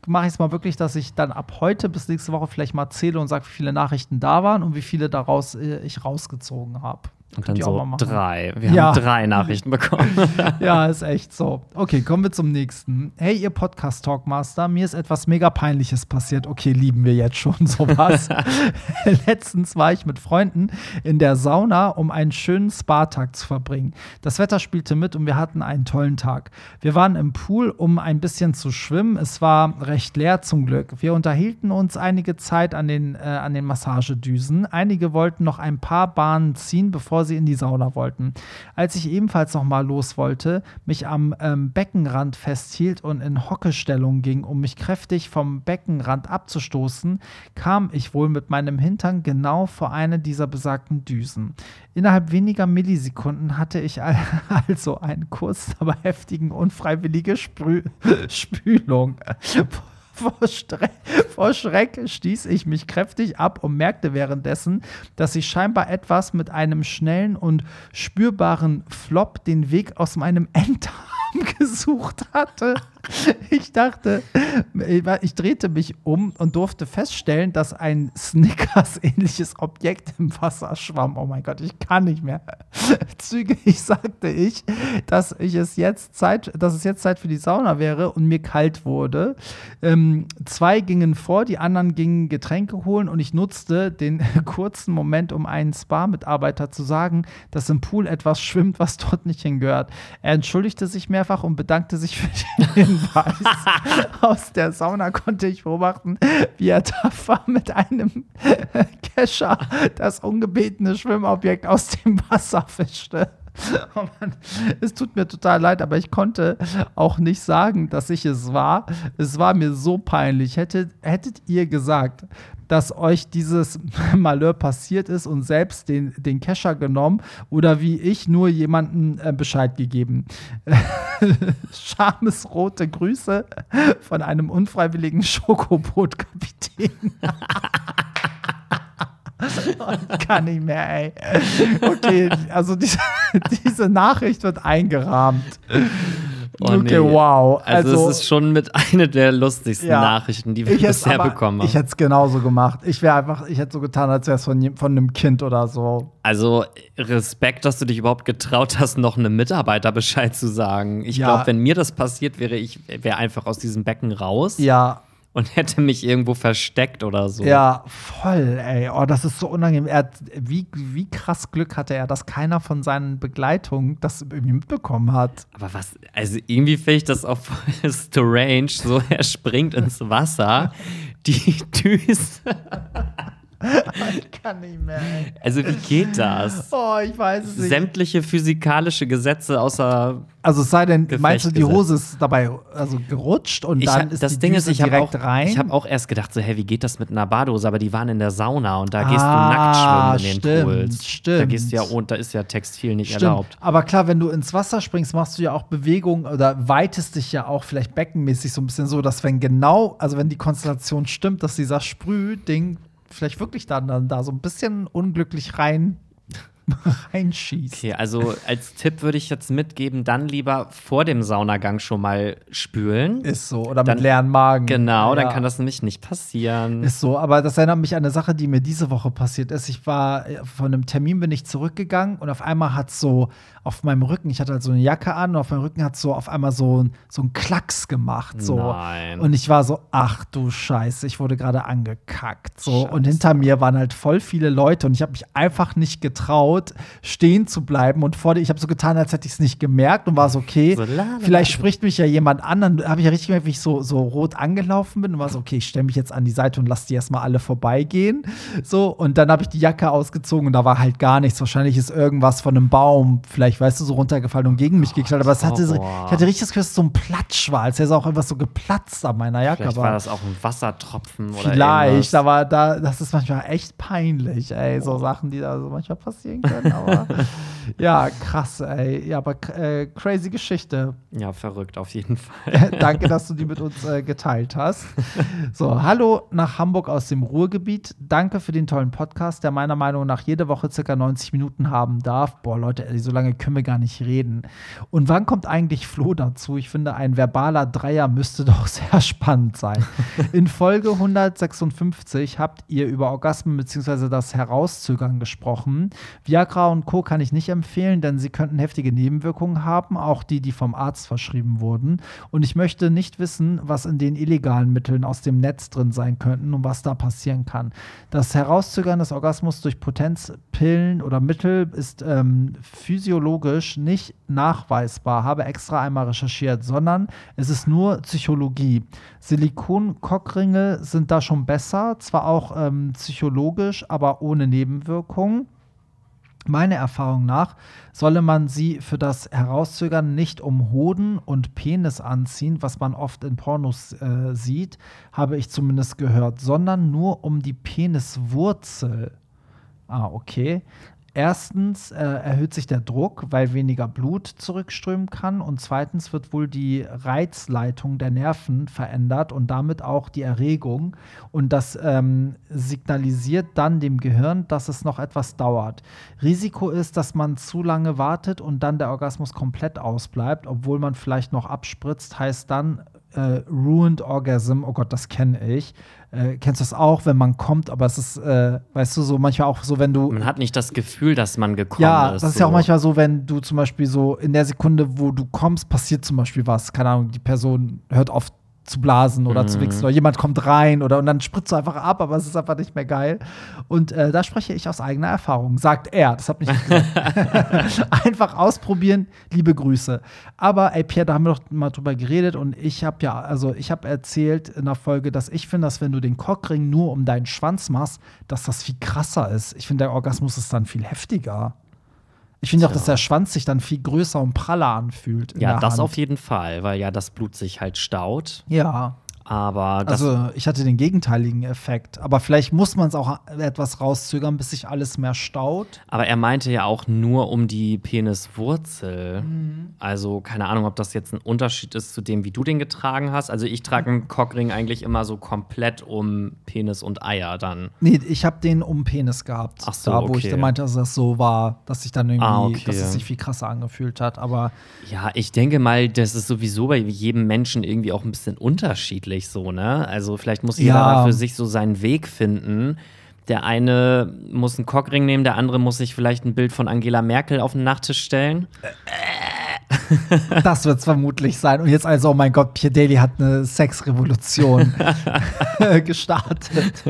mache ich es mal wirklich, dass ich dann ab heute bis nächste Woche vielleicht mal zähle und sage, wie viele Nachrichten da waren und wie viele daraus äh, ich rausgezogen habe. Und dann so drei. Wir Ja. haben drei Nachrichten bekommen. Ja, ist echt so. Okay, kommen wir zum nächsten. Hey, ihr Podcast-Talkmaster, mir ist etwas mega Peinliches passiert. Okay, lieben wir jetzt schon sowas. Letztens war ich mit Freunden in der Sauna, um einen schönen Spa-Tag zu verbringen. Das Wetter spielte mit und wir hatten einen tollen Tag. Wir waren im Pool, um ein bisschen zu schwimmen. Es war recht leer zum Glück. Wir unterhielten uns einige Zeit an den, äh, an den Massagedüsen. Einige wollten noch ein paar Bahnen ziehen, bevor sie in die Sauna wollten. Als ich ebenfalls noch mal los wollte, mich am ähm, Beckenrand festhielt und in Hockestellung ging, um mich kräftig vom Beckenrand abzustoßen, kam ich wohl mit meinem Hintern genau vor eine dieser besagten Düsen. Innerhalb weniger Millisekunden hatte ich al- also einen kurz, aber heftigen unfreiwillige Sprü Spülung. Vor, Stre vor Schreck stieß ich mich kräftig ab und merkte währenddessen, dass ich scheinbar etwas mit einem schnellen und spürbaren Flop den Weg aus meinem Enddarm gesucht hatte. Ich dachte, ich drehte mich um und durfte feststellen, dass ein Snickers-ähnliches Objekt im Wasser schwamm. Oh mein Gott, ich kann nicht mehr. Zügig sagte ich, dass ich es jetzt Zeit, dass es jetzt Zeit für die Sauna wäre und mir kalt wurde. Ähm, zwei gingen vor, die anderen gingen Getränke holen und ich nutzte den kurzen Moment, um einen Spa-Mitarbeiter zu sagen, dass im Pool etwas schwimmt, was dort nicht hingehört. Er entschuldigte sich mehrfach und bedankte sich für den Hinweis. Aus der Sauna konnte ich beobachten, wie er tapfer mit einem Kescher das ungebetene Schwimmobjekt aus dem Wasser fischte. Oh Mann, es tut mir total leid, aber ich konnte auch nicht sagen, dass ich es war. Es war mir so peinlich. Hättet, hättet ihr gesagt, dass euch dieses Malheur passiert ist und selbst den, den Kescher genommen oder wie ich nur jemanden äh, Bescheid gegeben? Schamesrote Grüße von einem unfreiwilligen Schokobootkapitän. Ich kann nicht mehr, ey. Okay, also diese, diese Nachricht wird eingerahmt. Oh, okay, nee. wow. Also, es ist schon mit einer der lustigsten Ja. Nachrichten, die wir ich bisher bekommen Ich haben. hätte es genauso gemacht. Ich wäre einfach, ich hätte so getan, als wäre es von, von einem Kind oder so. Also Respekt, dass du dich überhaupt getraut hast, noch einem Mitarbeiter Bescheid zu sagen. Ich Ja. glaube, wenn mir das passiert wäre, ich wäre einfach aus diesem Becken raus Ja, und hätte mich irgendwo versteckt oder so. ja, voll, ey. Oh, das ist so unangenehm. Er wie, wie krass Glück hatte er, dass keiner von seinen Begleitungen das irgendwie mitbekommen hat. Aber was, also irgendwie finde ich das auch voll strange. So, er springt ins Wasser, die Düse. Ich kann nicht mehr, ey. Also, wie geht das? Oh, ich weiß es nicht. Sämtliche physikalische Gesetze außer. Also es sei denn, Gefecht meinst du, die. Hose ist dabei also gerutscht und Ich dann hab, ist das die Ding ist, Düse ich habe direkt auch, rein? ich hab auch erst gedacht, so, hä, wie geht das mit einer Badehose? Aber die waren in der Sauna und da gehst Ah, du nackt schwimmen in den stimmt, Pools. Da stimmt. gehst du ja und da ist ja Textil nicht Stimmt. erlaubt. Aber klar, wenn du ins Wasser springst, machst du ja auch Bewegung oder weitest dich ja auch vielleicht beckenmäßig so ein bisschen so, dass wenn genau, also wenn die Konstellation stimmt, dass dieser Sprühding vielleicht wirklich dann, dann da so ein bisschen unglücklich rein reinschießt. Okay, also als Tipp würde ich jetzt mitgeben, dann lieber vor dem Saunagang schon mal spülen. Ist so. Oder Dann- mit leeren Magen. Genau, dann Ja. kann das nämlich nicht passieren. Ist so, aber das erinnert mich an eine Sache, die mir diese Woche passiert ist. Ich war äh, von einem Termin bin ich zurückgegangen und auf einmal hat so auf meinem Rücken, ich hatte halt so eine Jacke an und auf meinem Rücken hat so auf einmal so, ein- so ein Klacks gemacht. So. Nein. Und ich war so, ach du Scheiße, ich wurde gerade angekackt. So. Und hinter mir waren halt voll viele Leute und ich habe mich einfach nicht getraut, stehen zu bleiben. Und vor dir, ich habe so getan, als hätte ich es nicht gemerkt und war so, okay, So, la, la, vielleicht spricht mich ja jemand an. Dann habe ich ja richtig gemerkt, wie ich so, so rot angelaufen bin und war so, okay, ich stelle mich jetzt an die Seite und lasse die erstmal alle vorbeigehen. So, und dann habe ich die Jacke ausgezogen und da war halt gar nichts. Wahrscheinlich ist irgendwas von einem Baum, vielleicht, weißt du, so runtergefallen und gegen mich geknallt. Aber es hatte so, ich hatte richtig das Gefühl, dass es so ein Platsch war, als wäre es auch etwas so geplatzt an meiner Jacke. Vielleicht aber war das auch ein Wassertropfen oder Vielleicht, irgendwas. aber da, das ist manchmal echt peinlich, ey, so Sachen, die da so manchmal passieren können. Aber ja, krass, ey. Ja, aber äh, crazy Geschichte. Ja, verrückt auf jeden Fall. Danke, dass du die mit uns äh, geteilt hast. So, hallo nach Hamburg aus dem Ruhrgebiet. Danke für den tollen Podcast, der meiner Meinung nach jede Woche circa 90 Minuten haben darf. Boah, Leute, ey, so lange können wir gar nicht reden. Und wann kommt eigentlich Flo dazu? Ich finde, ein verbaler Dreier müsste doch sehr spannend sein. In Folge 156 habt ihr über Orgasmen bzw. das Herauszögern gesprochen. Viagra und Co. kann ich nicht empfehlen, denn sie könnten heftige Nebenwirkungen haben, auch die, die vom Arzt verschrieben wurden. Und ich möchte nicht wissen, was in den illegalen Mitteln aus dem Netz drin sein könnten und was da passieren kann. Das Herauszögern des Orgasmus durch Potenzpillen oder Mittel ist ähm, physiologisch nicht nachweisbar, habe extra einmal recherchiert, sondern es ist nur Psychologie. Silikon-Cockringe sind da schon besser, zwar auch ähm, psychologisch, aber ohne Nebenwirkungen. Meiner Erfahrung nach solle man sie für das Herauszögern nicht um Hoden und Penis anziehen, was man oft in Pornos äh, sieht, habe ich zumindest gehört, sondern nur um die Peniswurzel. Ah, okay. Erstens äh, erhöht sich der Druck, weil weniger Blut zurückströmen kann. Und zweitens wird wohl die Reizleitung der Nerven verändert und damit auch die Erregung. Und das ähm, signalisiert dann dem Gehirn, dass es noch etwas dauert. Risiko ist, dass man zu lange wartet und dann der Orgasmus komplett ausbleibt, obwohl man vielleicht noch abspritzt, heißt dann äh, Ruined Orgasm. Oh Gott, das kenne ich. Äh, kennst du das auch, wenn man kommt, aber es ist, äh, weißt du, so manchmal auch so, wenn du. Man hat nicht das Gefühl, dass man gekommen Ja, ist. das ist ja auch so. manchmal so, wenn du zum Beispiel so in der Sekunde, wo du kommst, passiert zum Beispiel was. Keine Ahnung, die Person hört auf zu blasen oder zu Mhm. wichsen oder jemand kommt rein oder und dann spritzt du einfach ab, aber es ist einfach nicht mehr geil. Und äh, da spreche ich aus eigener Erfahrung, sagt er. Das hat nicht gesagt. einfach ausprobieren, liebe Grüße. Aber ey, Pierre, da haben wir doch mal drüber geredet und ich habe ja, also ich habe erzählt in der Folge, dass ich finde, dass wenn du den Cockring nur um deinen Schwanz machst, dass das viel krasser ist. Ich finde, der Orgasmus ist dann viel heftiger. Ich finde auch, dass der Schwanz sich dann viel größer und praller anfühlt. Ja, das Hand. auf jeden Fall, weil ja das Blut sich halt staut. Ja. Aber Also ich hatte den gegenteiligen Effekt. Aber vielleicht muss man es auch etwas rauszögern, bis sich alles mehr staut. aber er meinte ja auch nur um die Peniswurzel. Mhm. Also keine Ahnung, ob das jetzt ein Unterschied ist zu dem, wie du den getragen hast. Also ich trage einen Cockring eigentlich immer so komplett um Penis und Eier dann. Nee, ich habe den um Penis gehabt. Ach so, da, wo ich okay. dann meinte, dass das so war, dass sich dann irgendwie, Ah, okay. dass es sich viel krasser angefühlt hat. Aber Ja, ich denke mal, das ist sowieso bei jedem Menschen irgendwie auch ein bisschen unterschiedlich so, ne? Also vielleicht muss jeder Ja. für sich so seinen Weg finden. Der eine muss einen Cockring nehmen, der andere muss sich vielleicht ein Bild von Angela Merkel auf den Nachttisch stellen. das wird es vermutlich sein. Und jetzt also, oh mein Gott, Pierre Daly hat eine Sexrevolution gestartet.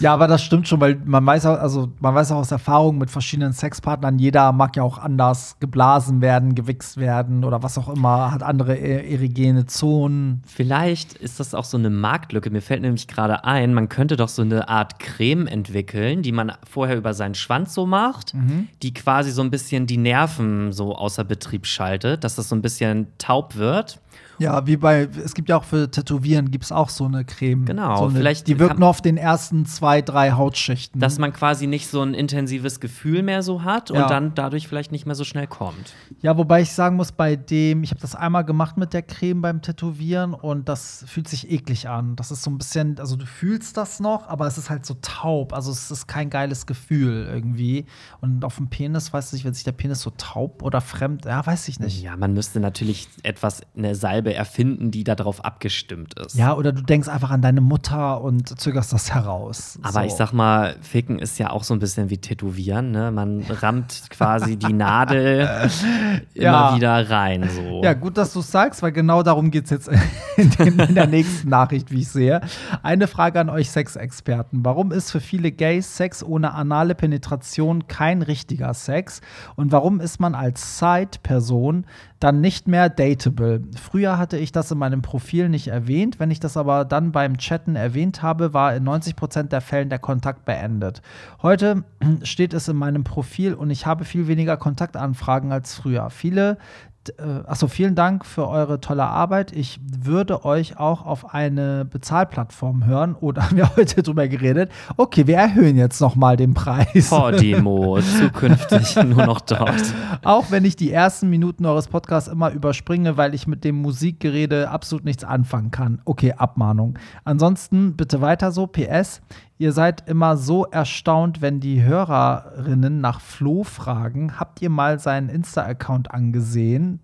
ja, aber das stimmt schon, weil man weiß auch, also man weiß auch aus Erfahrung mit verschiedenen Sexpartnern, jeder mag ja auch anders geblasen werden, gewichst werden oder was auch immer, hat andere e- erigene Zonen. Vielleicht ist das auch so eine Marktlücke. Mir fällt nämlich gerade ein, man könnte doch so eine Art Creme entwickeln, die man vorher über seinen Schwanz so macht, die quasi so ein bisschen die Nerven so außer Betrieb abschaltet, dass das so ein bisschen taub wird. Ja, wie bei, es gibt ja auch für Tätowieren gibt es auch so eine Creme. Genau, so eine, vielleicht Die wirkt nur auf den ersten zwei, drei Hautschichten. Dass man quasi nicht so ein intensives Gefühl mehr so hat Ja. und dann dadurch vielleicht nicht mehr so schnell kommt. Ja, wobei ich sagen muss, bei dem, ich habe das einmal gemacht mit der Creme beim Tätowieren und das fühlt sich eklig an. Das ist so ein bisschen, also du fühlst das noch, aber es ist halt so taub. Also es ist kein geiles Gefühl irgendwie. Und auf dem Penis, weiß ich nicht, wenn sich der Penis so taub oder fremd, ja, weiß ich nicht. Ja, man müsste natürlich etwas, eine Salbe erfinden, die darauf abgestimmt ist. Ja, oder du denkst einfach an deine Mutter und zögerst das heraus. Aber so. ich sag mal, Ficken ist ja auch so ein bisschen wie Tätowieren, ne? Man rammt quasi die Nadel Ja. immer wieder rein. So. Ja, gut, dass du es sagst, weil genau darum geht es jetzt in, den, in der nächsten Nachricht, wie ich sehe. Eine Frage an euch Sexexperten. Warum ist für viele Gays Sex ohne anale Penetration kein richtiger Sex? Und warum ist man als Side-Person dann nicht mehr dateable? Früher hatte ich das in meinem Profil nicht erwähnt. Wenn ich das aber dann beim Chatten erwähnt habe, war in 90% der Fällen der Kontakt beendet. Heute steht es in meinem Profil und ich habe viel weniger Kontaktanfragen als früher. Viele äh, Achso, vielen Dank für eure tolle Arbeit. Ich würde euch auch auf eine Bezahlplattform hören. Oder haben wir heute drüber geredet? Okay, wir erhöhen jetzt nochmal den Preis. Podimo, zukünftig nur noch dort. Auch wenn ich die ersten Minuten eures Podcasts immer überspringe, weil ich mit dem Musikgerede absolut nichts anfangen kann. Okay, Abmahnung. Ansonsten bitte weiter so. PS. Ihr seid immer so erstaunt, wenn die Hörerinnen nach Flo fragen. Habt ihr mal seinen Insta-Account angesehen?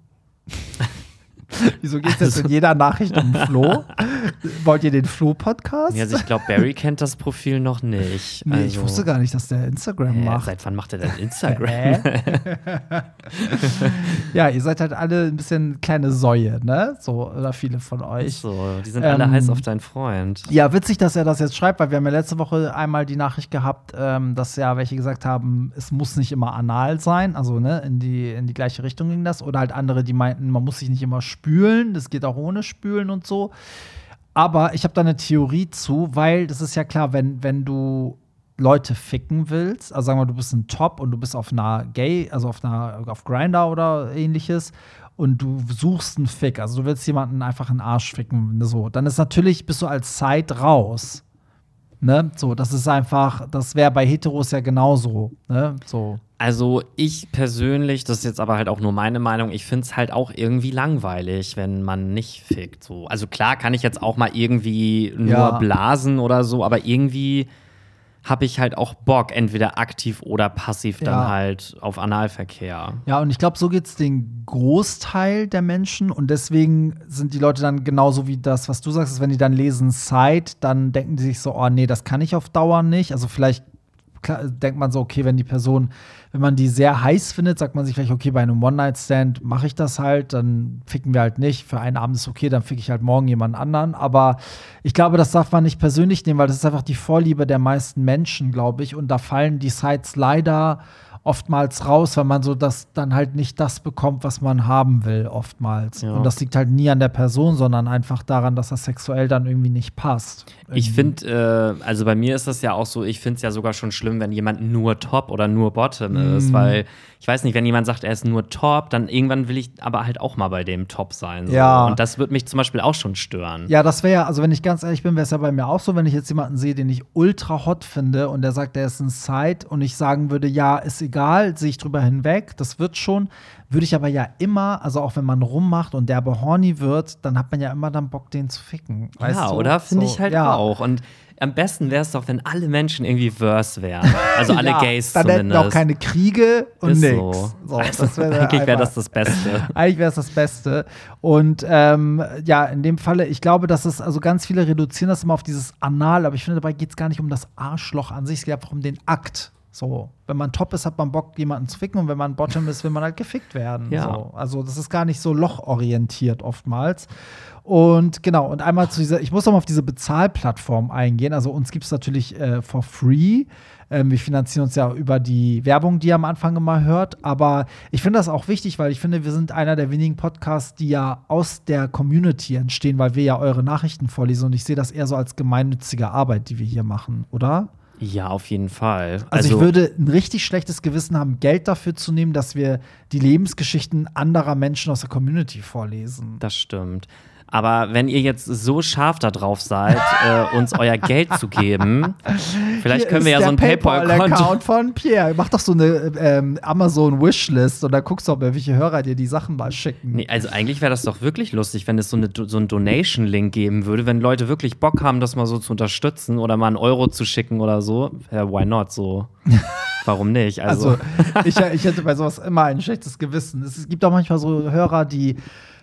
Wieso geht es jetzt in jeder Nachricht um Flo? Wollt ihr den Flo-Podcast? Ja, Also ich glaube, Barry kennt das Profil noch nicht. nee, ich Also, wusste gar nicht, dass der Instagram äh, macht. Seit wann macht er denn Instagram? Ja, ihr seid halt alle ein bisschen kleine Säue, ne? So, oder viele von euch. so, die sind alle Ähm, heiß auf deinen Freund. Ja, witzig, dass er das jetzt schreibt, weil wir haben ja letzte Woche einmal die Nachricht gehabt, ähm, dass ja welche gesagt haben, es muss nicht immer anal sein, also ne, in die, in die gleiche Richtung ging das. Oder halt andere, die meinten, man muss sich nicht immer spülen, das geht auch ohne Spülen und so. Aber ich habe da eine Theorie zu, weil das ist ja klar, wenn, wenn du Leute ficken willst, also sagen wir, du bist ein Top und du bist auf einer Gay, also auf einer auf Grinder oder ähnliches und du suchst einen Fick, also du willst jemanden einfach einen Arsch ficken, so, dann ist natürlich bist du als Side raus. Ne? So, das ist einfach, das wäre bei Heteros ja genauso, ne? So. Also ich persönlich, das ist jetzt aber halt auch nur meine Meinung, ich finde es halt auch irgendwie langweilig, wenn man nicht fickt. So. Also klar kann ich jetzt auch mal irgendwie nur Ja. blasen oder so, aber irgendwie habe ich halt auch Bock, entweder aktiv oder passiv Ja. dann halt auf Analverkehr. Ja, und ich glaube, so geht es den Großteil der Menschen und deswegen sind die Leute dann genauso wie das, was du sagst, ist, wenn die dann lesen Side, dann denken die sich so, oh nee, das kann ich auf Dauer nicht. Also vielleicht klar, denkt man so, okay, wenn die Person, wenn man die sehr heiß findet, sagt man sich vielleicht, okay, bei einem One-Night-Stand mache ich das halt, dann ficken wir halt nicht. Für einen Abend ist okay, dann ficke ich halt morgen jemand anderen. Aber ich glaube, das darf man nicht persönlich nehmen, weil das ist einfach die Vorliebe der meisten Menschen, glaube ich. Und da fallen die Sites leider oftmals raus, weil man so das dann halt nicht das bekommt, was man haben will, oftmals. Ja. Und das liegt halt nie an der Person, sondern einfach daran, dass das sexuell dann irgendwie nicht passt. Ich Irgendwie. finde, äh, also bei mir ist das ja auch so, ich finde es ja sogar schon schlimm, wenn jemand nur Top oder nur Bottom ist, Mhm. weil ich weiß nicht, wenn jemand sagt, er ist nur Top, dann irgendwann will ich aber halt auch mal bei dem Top sein. So. Ja. Und das würde mich zum Beispiel auch schon stören. Ja, das wäre ja, also wenn ich ganz ehrlich bin, wäre es ja bei mir auch so, wenn ich jetzt jemanden sehe, den ich ultra hot finde und der sagt, der ist ein Side und ich sagen würde, ja, ist egal, sehe ich drüber hinweg, das wird schon, würde ich aber ja immer, also auch wenn man rummacht und der aber horny wird, dann hat man ja immer dann Bock, den zu ficken. Weißt ja, du? oder? Finde So, ich halt ja. auch. Und am besten wäre es doch, wenn alle Menschen irgendwie Verse wären. Also alle ja, Gays dann hätten wir zumindest. auch keine Kriege und Ist nix. so. So, Also, wäre eigentlich wäre das das Beste. Eigentlich wäre es das Beste. Und ähm, ja, in dem Falle, ich glaube, dass es, also ganz viele reduzieren das immer auf dieses Anal, aber ich finde, dabei geht es gar nicht um das Arschloch an sich, es geht einfach um den Akt. So, wenn man top ist, hat man Bock, jemanden zu ficken und wenn man bottom ist, will man halt gefickt werden. Ja. So. Also, das ist gar nicht so lochorientiert oftmals. Und genau, und einmal zu dieser, ich muss noch mal auf diese Bezahlplattform eingehen. Also, uns gibt es natürlich äh, for free. Ähm, wir finanzieren uns ja über die Werbung, die ihr am Anfang immer hört. Aber ich finde das auch wichtig, weil ich finde, wir sind einer der wenigen Podcasts, die ja aus der Community entstehen, weil wir ja eure Nachrichten vorlesen. Und ich sehe das eher so als gemeinnützige Arbeit, die wir hier machen, oder? Ja, auf jeden Fall. Also, also, ich würde ein richtig schlechtes Gewissen haben, Geld dafür zu nehmen, dass wir die Lebensgeschichten anderer Menschen aus der Community vorlesen. Das stimmt. Aber wenn ihr jetzt so scharf darauf seid, äh, uns euer Geld zu geben, vielleicht können wir ja so ein PayPal-Account. PayPal von Pierre. Mach doch so eine ähm, Amazon-Wishlist und dann guckst du, ob welche Hörer dir die Sachen mal schicken. Nee, also eigentlich wäre das doch wirklich lustig, wenn es so, eine, so einen Donation-Link geben würde, wenn Leute wirklich Bock haben, das mal so zu unterstützen oder mal einen Euro zu schicken oder so. Ja, why not so? Warum nicht? Also, also ich, ich hätte bei sowas immer ein schlechtes Gewissen. Es gibt auch manchmal so Hörer, die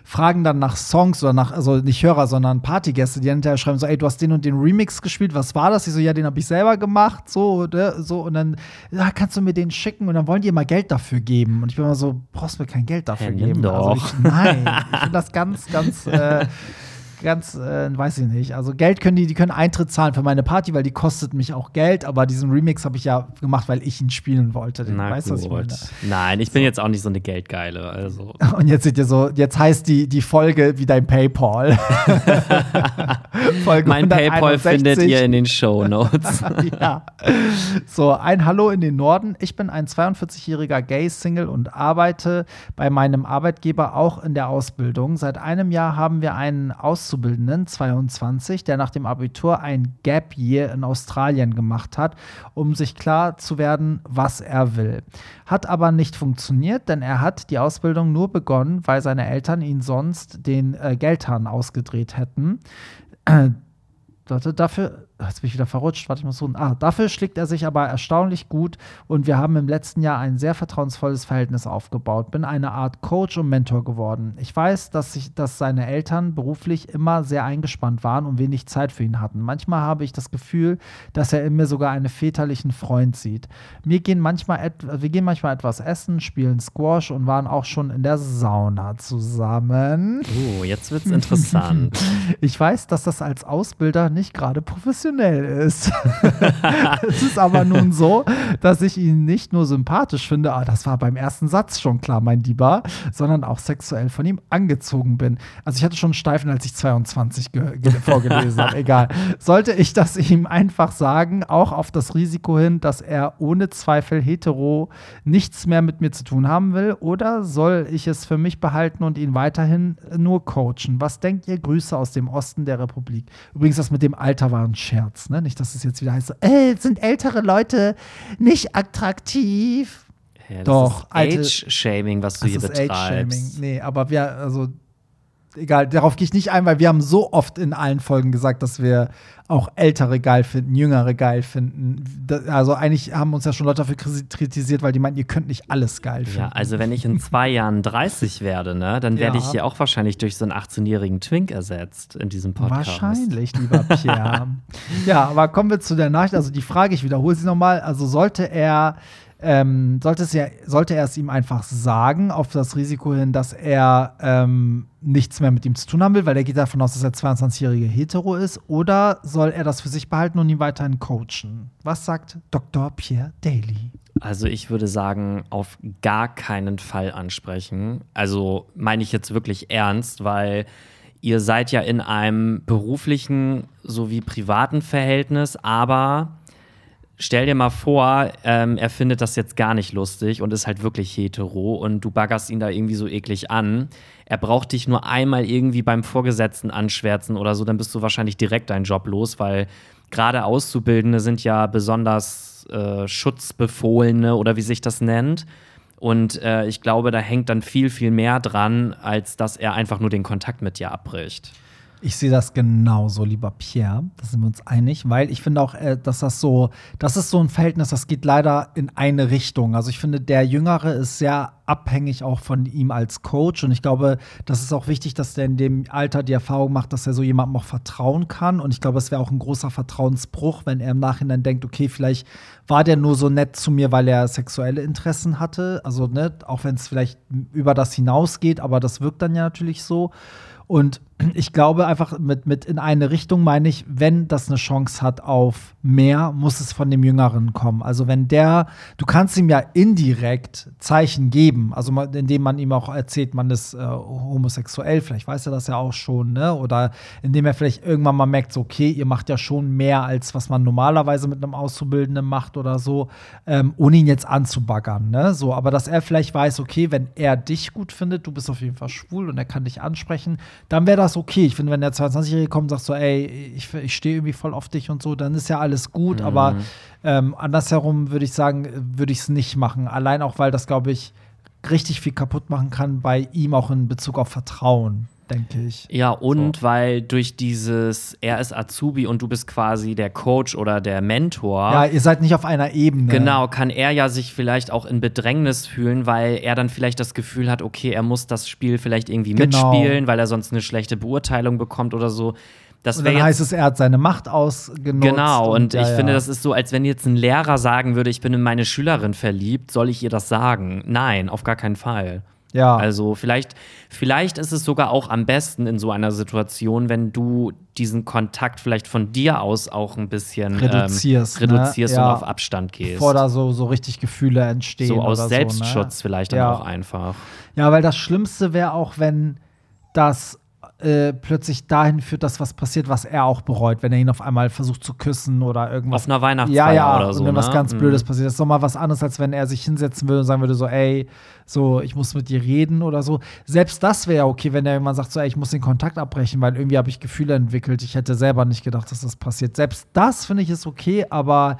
fragen dann nach Songs oder nach, also nicht Hörer, sondern Partygäste, die hinterher schreiben so, ey, du hast den und den Remix gespielt, was war das? Ich so, ja, den habe ich selber gemacht, so, oder, so, und dann, ja, kannst du mir den schicken und dann wollen die immer Geld dafür geben. Und ich bin immer so, brauchst mir kein Geld dafür hey, geben. Doch. Also ich, nein, ich finde das ganz, ganz, äh, ganz, äh, weiß ich nicht. Also Geld können die, die können Eintritt zahlen für meine Party, weil die kostet mich auch Geld, aber diesen Remix habe ich ja gemacht, weil ich ihn spielen wollte. Den, Na weißt du, was ich meine? Nein, ich bin jetzt auch nicht so eine Geldgeile. Also. Und jetzt seht ihr so, jetzt heißt die, die Folge wie dein PayPal. Folge mein 161. PayPal findet ihr in den Show Notes. ja. So, ein Hallo in den Norden. Ich bin ein 42-jähriger Gay-Single und arbeite bei meinem Arbeitgeber auch in der Ausbildung. Seit einem Jahr haben wir einen Aus Auszubildenden, 22, der nach dem Abitur ein Gap Year in Australien gemacht hat, um sich klar zu werden, was er will. Hat aber nicht funktioniert, denn er hat die Ausbildung nur begonnen, weil seine Eltern ihn sonst den äh, Geldhahn ausgedreht hätten. Äh, dafür jetzt bin ich wieder verrutscht, warte ich mal so. Ah, dafür schlägt er sich aber erstaunlich gut und wir haben im letzten Jahr ein sehr vertrauensvolles Verhältnis aufgebaut. Bin eine Art Coach und Mentor geworden. Ich weiß, dass, ich, dass seine Eltern beruflich immer sehr eingespannt waren und wenig Zeit für ihn hatten. Manchmal habe ich das Gefühl, dass er in mir sogar einen väterlichen Freund sieht. Wir gehen manchmal, wir gehen manchmal etwas essen, spielen Squash und waren auch schon in der Sauna zusammen. Oh, jetzt wird's interessant. ich weiß, dass das als Ausbilder nicht gerade professionell professionell ist. es ist aber nun so, dass ich ihn nicht nur sympathisch finde, ah, das war beim ersten Satz schon klar, mein Lieber, sondern auch sexuell von ihm angezogen bin. Also ich hatte schon einen Steifen, als ich 22 vorgelesen habe. Egal. Sollte ich das ihm einfach sagen, auch auf das Risiko hin, dass er ohne Zweifel hetero nichts mehr mit mir zu tun haben will? Oder soll ich es für mich behalten und ihn weiterhin nur coachen? Was denkt ihr? Grüße aus dem Osten der Republik. Übrigens, das mit dem Alter war ein Scherz. Scherz, ne? Nicht, dass es jetzt wieder heißt, so, äh, sind ältere Leute nicht attraktiv. Ja, Doch, Age-Shaming, was du hier betreibst. Age-Shaming. Nee, aber wir, also egal, darauf gehe ich nicht ein, weil wir haben so oft in allen Folgen gesagt, dass wir auch Ältere geil finden, Jüngere geil finden. also eigentlich haben uns ja schon Leute dafür kritisiert, weil die meinten, ihr könnt nicht alles geil finden. Ja, also wenn ich in zwei Jahren 30 werde, ne, dann werde ja. ich hier auch wahrscheinlich durch so einen 18-jährigen Twink ersetzt in diesem Podcast. Wahrscheinlich, lieber Pierre. ja, aber kommen wir zu der Nachricht. Also die Frage, ich wiederhole sie nochmal. Also sollte er ähm, sollte, es ja, sollte er es ihm einfach sagen, auf das Risiko hin, dass er ähm, nichts mehr mit ihm zu tun haben will, weil er geht davon aus, dass er 22-jährige Hetero ist, oder soll er das für sich behalten und ihn weiterhin coachen? Was sagt Dr. Pierre Daly? Also ich würde sagen, auf gar keinen Fall ansprechen. Also meine ich jetzt wirklich ernst, weil ihr seid ja in einem beruflichen sowie privaten Verhältnis, aber stell dir mal vor, ähm, er findet das jetzt gar nicht lustig und ist halt wirklich hetero und du baggerst ihn da irgendwie so eklig an. Er braucht dich nur einmal irgendwie beim Vorgesetzten anschwärzen oder so, dann bist du wahrscheinlich direkt deinen Job los, weil gerade Auszubildende sind ja besonders äh, Schutzbefohlene oder wie sich das nennt. Und äh, ich glaube, da hängt dann viel, viel mehr dran, als dass er einfach nur den Kontakt mit dir abbricht. Ich sehe das genauso, lieber Pierre. Da sind wir uns einig, weil ich finde auch, äh, dass das so, das ist so ein Verhältnis, das geht leider in eine Richtung. Also ich finde, der Jüngere ist sehr abhängig auch von ihm als Coach. Und ich glaube, das ist auch wichtig, dass der in dem Alter die Erfahrung macht, dass er so jemandem auch vertrauen kann. Und ich glaube, es wäre auch ein großer Vertrauensbruch, wenn er im Nachhinein denkt, okay, vielleicht war der nur so nett zu mir, weil er sexuelle Interessen hatte. Also, ne, auch wenn es vielleicht über das hinausgeht, aber das wirkt dann ja natürlich so. Und ich glaube einfach mit, mit in eine Richtung meine ich, wenn das eine Chance hat auf mehr, muss es von dem Jüngeren kommen. Also wenn der, du kannst ihm ja indirekt Zeichen geben, also indem man ihm auch erzählt, man ist äh, homosexuell, vielleicht weiß er das ja auch schon, ne? Oder indem er vielleicht irgendwann mal merkt, so, okay, ihr macht ja schon mehr, als was man normalerweise mit einem Auszubildenden macht oder so, ähm, ohne ihn jetzt anzubaggern, ne? So, aber dass er vielleicht weiß, okay, wenn er dich gut findet, du bist auf jeden Fall schwul und er kann dich ansprechen, dann wäre das okay. Ich finde, wenn der 22-Jährige kommt und sagt so, ey, ich, ich stehe irgendwie voll auf dich und so, dann ist ja alles gut. Mhm. Aber ähm, andersherum würde ich sagen, würde ich es nicht machen. Allein auch, weil das, glaube ich, richtig viel kaputt machen kann bei ihm auch in Bezug auf Vertrauen denke ich. Ja, und so. weil durch dieses, er ist Azubi und du bist quasi der Coach oder der Mentor. Ja, ihr seid nicht auf einer Ebene. Genau, kann er ja sich vielleicht auch in Bedrängnis fühlen, weil er dann vielleicht das Gefühl hat, okay, er muss das Spiel vielleicht irgendwie genau. mitspielen, weil er sonst eine schlechte Beurteilung bekommt oder so. Das und dann heißt es, er hat seine Macht ausgenutzt. Genau, und, und ich ja, finde, das ist so, als wenn jetzt ein Lehrer sagen würde, ich bin in meine Schülerin verliebt, soll ich ihr das sagen? Nein, auf gar keinen Fall. Ja. Also vielleicht, vielleicht ist es sogar auch am besten in so einer Situation, wenn du diesen Kontakt vielleicht von dir aus auch ein bisschen reduzierst, ähm, reduzierst ne? ja. und auf Abstand gehst. Bevor da so, so richtig Gefühle entstehen. So aus Selbstschutz so, ne? vielleicht dann ja. auch einfach. Ja, weil das Schlimmste wäre auch, wenn das äh, plötzlich dahin führt, dass was passiert, was er auch bereut, wenn er ihn auf einmal versucht zu küssen oder irgendwas. Auf einer Weihnachtsfeier ja, ja, oder so. Und wenn ne? was ganz mhm. Blödes passiert. Das ist doch mal was anderes, als wenn er sich hinsetzen würde und sagen würde, so, ey, so, ich muss mit dir reden oder so. Selbst das wäre ja okay, wenn er irgendwann sagt, so, ey, ich muss den Kontakt abbrechen, weil irgendwie habe ich Gefühle entwickelt. Ich hätte selber nicht gedacht, dass das passiert. Selbst das finde ich ist okay, aber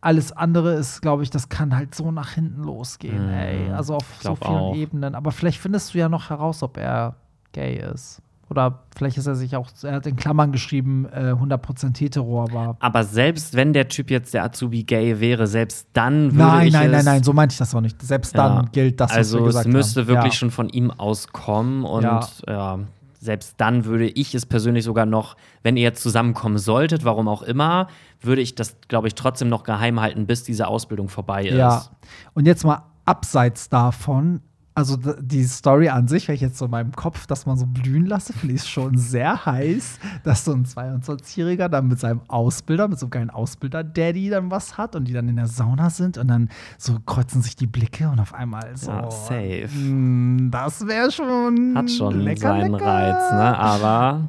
alles andere ist, glaube ich, das kann halt so nach hinten losgehen, mhm. ey. Also auf so vielen auch. Ebenen. Aber vielleicht findest du ja noch heraus, ob er gay ist. Oder vielleicht ist er sich auch, er hat in Klammern geschrieben, äh, 100% hetero, aber. Aber selbst wenn der Typ jetzt der Azubi gay wäre, selbst dann würde nein, ich Nein, nein, nein, nein, so meinte ich das auch nicht. Selbst ja. dann gilt das, also was wir gesagt haben. Also es müsste haben. wirklich ja. schon von ihm auskommen und ja. ja. selbst dann würde ich es persönlich sogar noch, wenn ihr jetzt zusammenkommen solltet, warum auch immer, würde ich das, glaube ich, trotzdem noch geheim halten, bis diese Ausbildung vorbei ist. Ja. Und jetzt mal abseits davon, also die Story an sich, wenn ich jetzt so in meinem Kopf das mal so blühen lasse, finde ich schon sehr heiß, dass so ein 22-Jähriger dann mit seinem Ausbilder, mit so einem geilen Ausbilder-Daddy dann was hat und die dann in der Sauna sind und dann so kreuzen sich die Blicke und auf einmal so. Ja, safe. Mh, hm, das wäre schon. Hat schon lecker, seinen lecker. Reiz, ne? Aber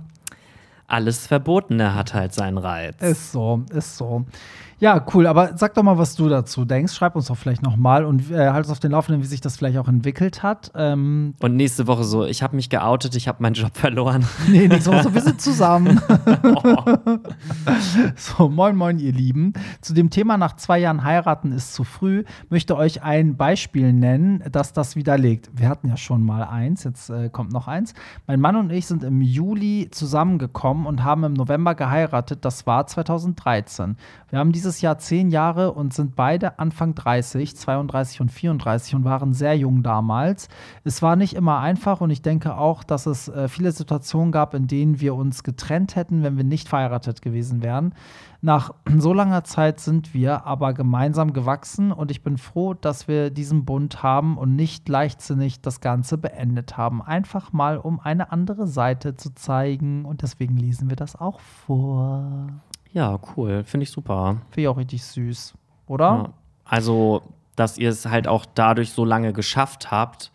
alles Verbotene hat halt seinen Reiz. Ist so, ist so. Ja, cool. Aber sag doch mal, was du dazu denkst. Schreib uns doch vielleicht noch mal und äh, halt uns auf den Laufenden, wie sich das vielleicht auch entwickelt hat. Ähm und nächste Woche so, ich habe mich geoutet, ich habe meinen Job verloren. nee, nächste Woche so, wir sind zusammen. oh. so, moin, moin, ihr Lieben. Zu dem Thema nach zwei Jahren heiraten ist zu früh, möchte euch ein Beispiel nennen, das das widerlegt. Wir hatten ja schon mal eins, jetzt äh, kommt noch eins. Mein Mann und ich sind im Juli zusammengekommen und haben im November geheiratet. Das war 2013. Wir haben dieses Jahr zehn Jahre und sind beide Anfang 30, 32 und 34 und waren sehr jung damals. Es war nicht immer einfach und ich denke auch, dass es äh, viele Situationen gab, in denen wir uns getrennt hätten, wenn wir nicht verheiratet gewesen wären. Nach so langer Zeit sind wir aber gemeinsam gewachsen und ich bin froh, dass wir diesen Bund haben und nicht leichtsinnig das Ganze beendet haben. Einfach mal, um eine andere Seite zu zeigen und deswegen lesen wir das auch vor. Ja, cool. Finde ich super. Finde ich auch richtig süß, oder? Ja. Also, dass ihr es halt auch dadurch so lange geschafft habt,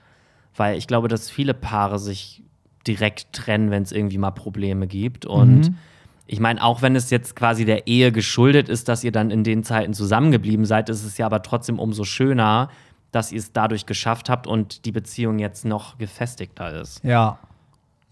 weil ich glaube, dass viele Paare sich direkt trennen, wenn es irgendwie mal Probleme gibt. Und mhm. ich meine, auch wenn es jetzt quasi der Ehe geschuldet ist, dass ihr dann in den Zeiten zusammengeblieben seid, ist es ja aber trotzdem umso schöner, dass ihr es dadurch geschafft habt und die Beziehung jetzt noch gefestigter ist. Ja,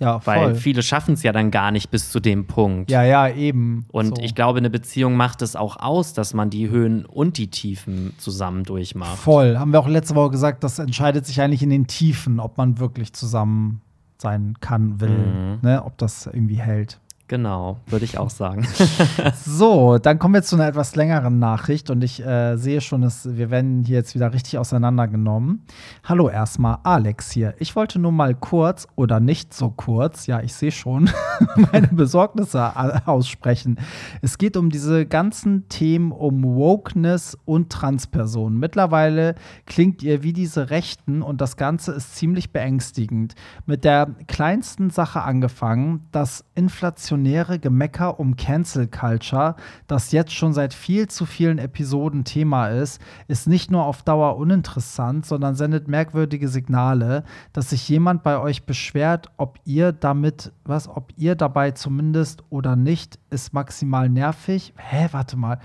ja, voll. Weil viele schaffen es ja dann gar nicht bis zu dem Punkt. Ja, ja, eben. Und so. ich glaube, eine Beziehung macht es auch aus, dass man die Höhen und die Tiefen zusammen durchmacht. Voll. Haben wir auch letzte Woche gesagt, das entscheidet sich eigentlich in den Tiefen, ob man wirklich zusammen sein kann, will. Mhm. Ne? Ob das irgendwie hält. Genau, würde ich auch sagen. so, dann kommen wir zu einer etwas längeren Nachricht und ich äh, sehe schon, dass wir werden hier jetzt wieder richtig auseinandergenommen. Hallo erstmal, Alex hier. Ich wollte nur mal kurz oder nicht so kurz, ja, ich sehe schon, meine Besorgnisse aussprechen. Es geht um diese ganzen Themen um Wokeness und Transpersonen. Mittlerweile klingt ihr wie diese Rechten und das Ganze ist ziemlich beängstigend. Mit der kleinsten Sache angefangen, dass Inflation reaktionäre Gemecker um Cancel Culture, das jetzt schon seit viel zu vielen Episoden Thema ist, ist nicht nur auf Dauer uninteressant, sondern sendet merkwürdige Signale, dass sich jemand bei euch beschwert, ob ihr damit, was, ob ihr dabei zumindest oder nicht, ist maximal nervig. Hä, warte mal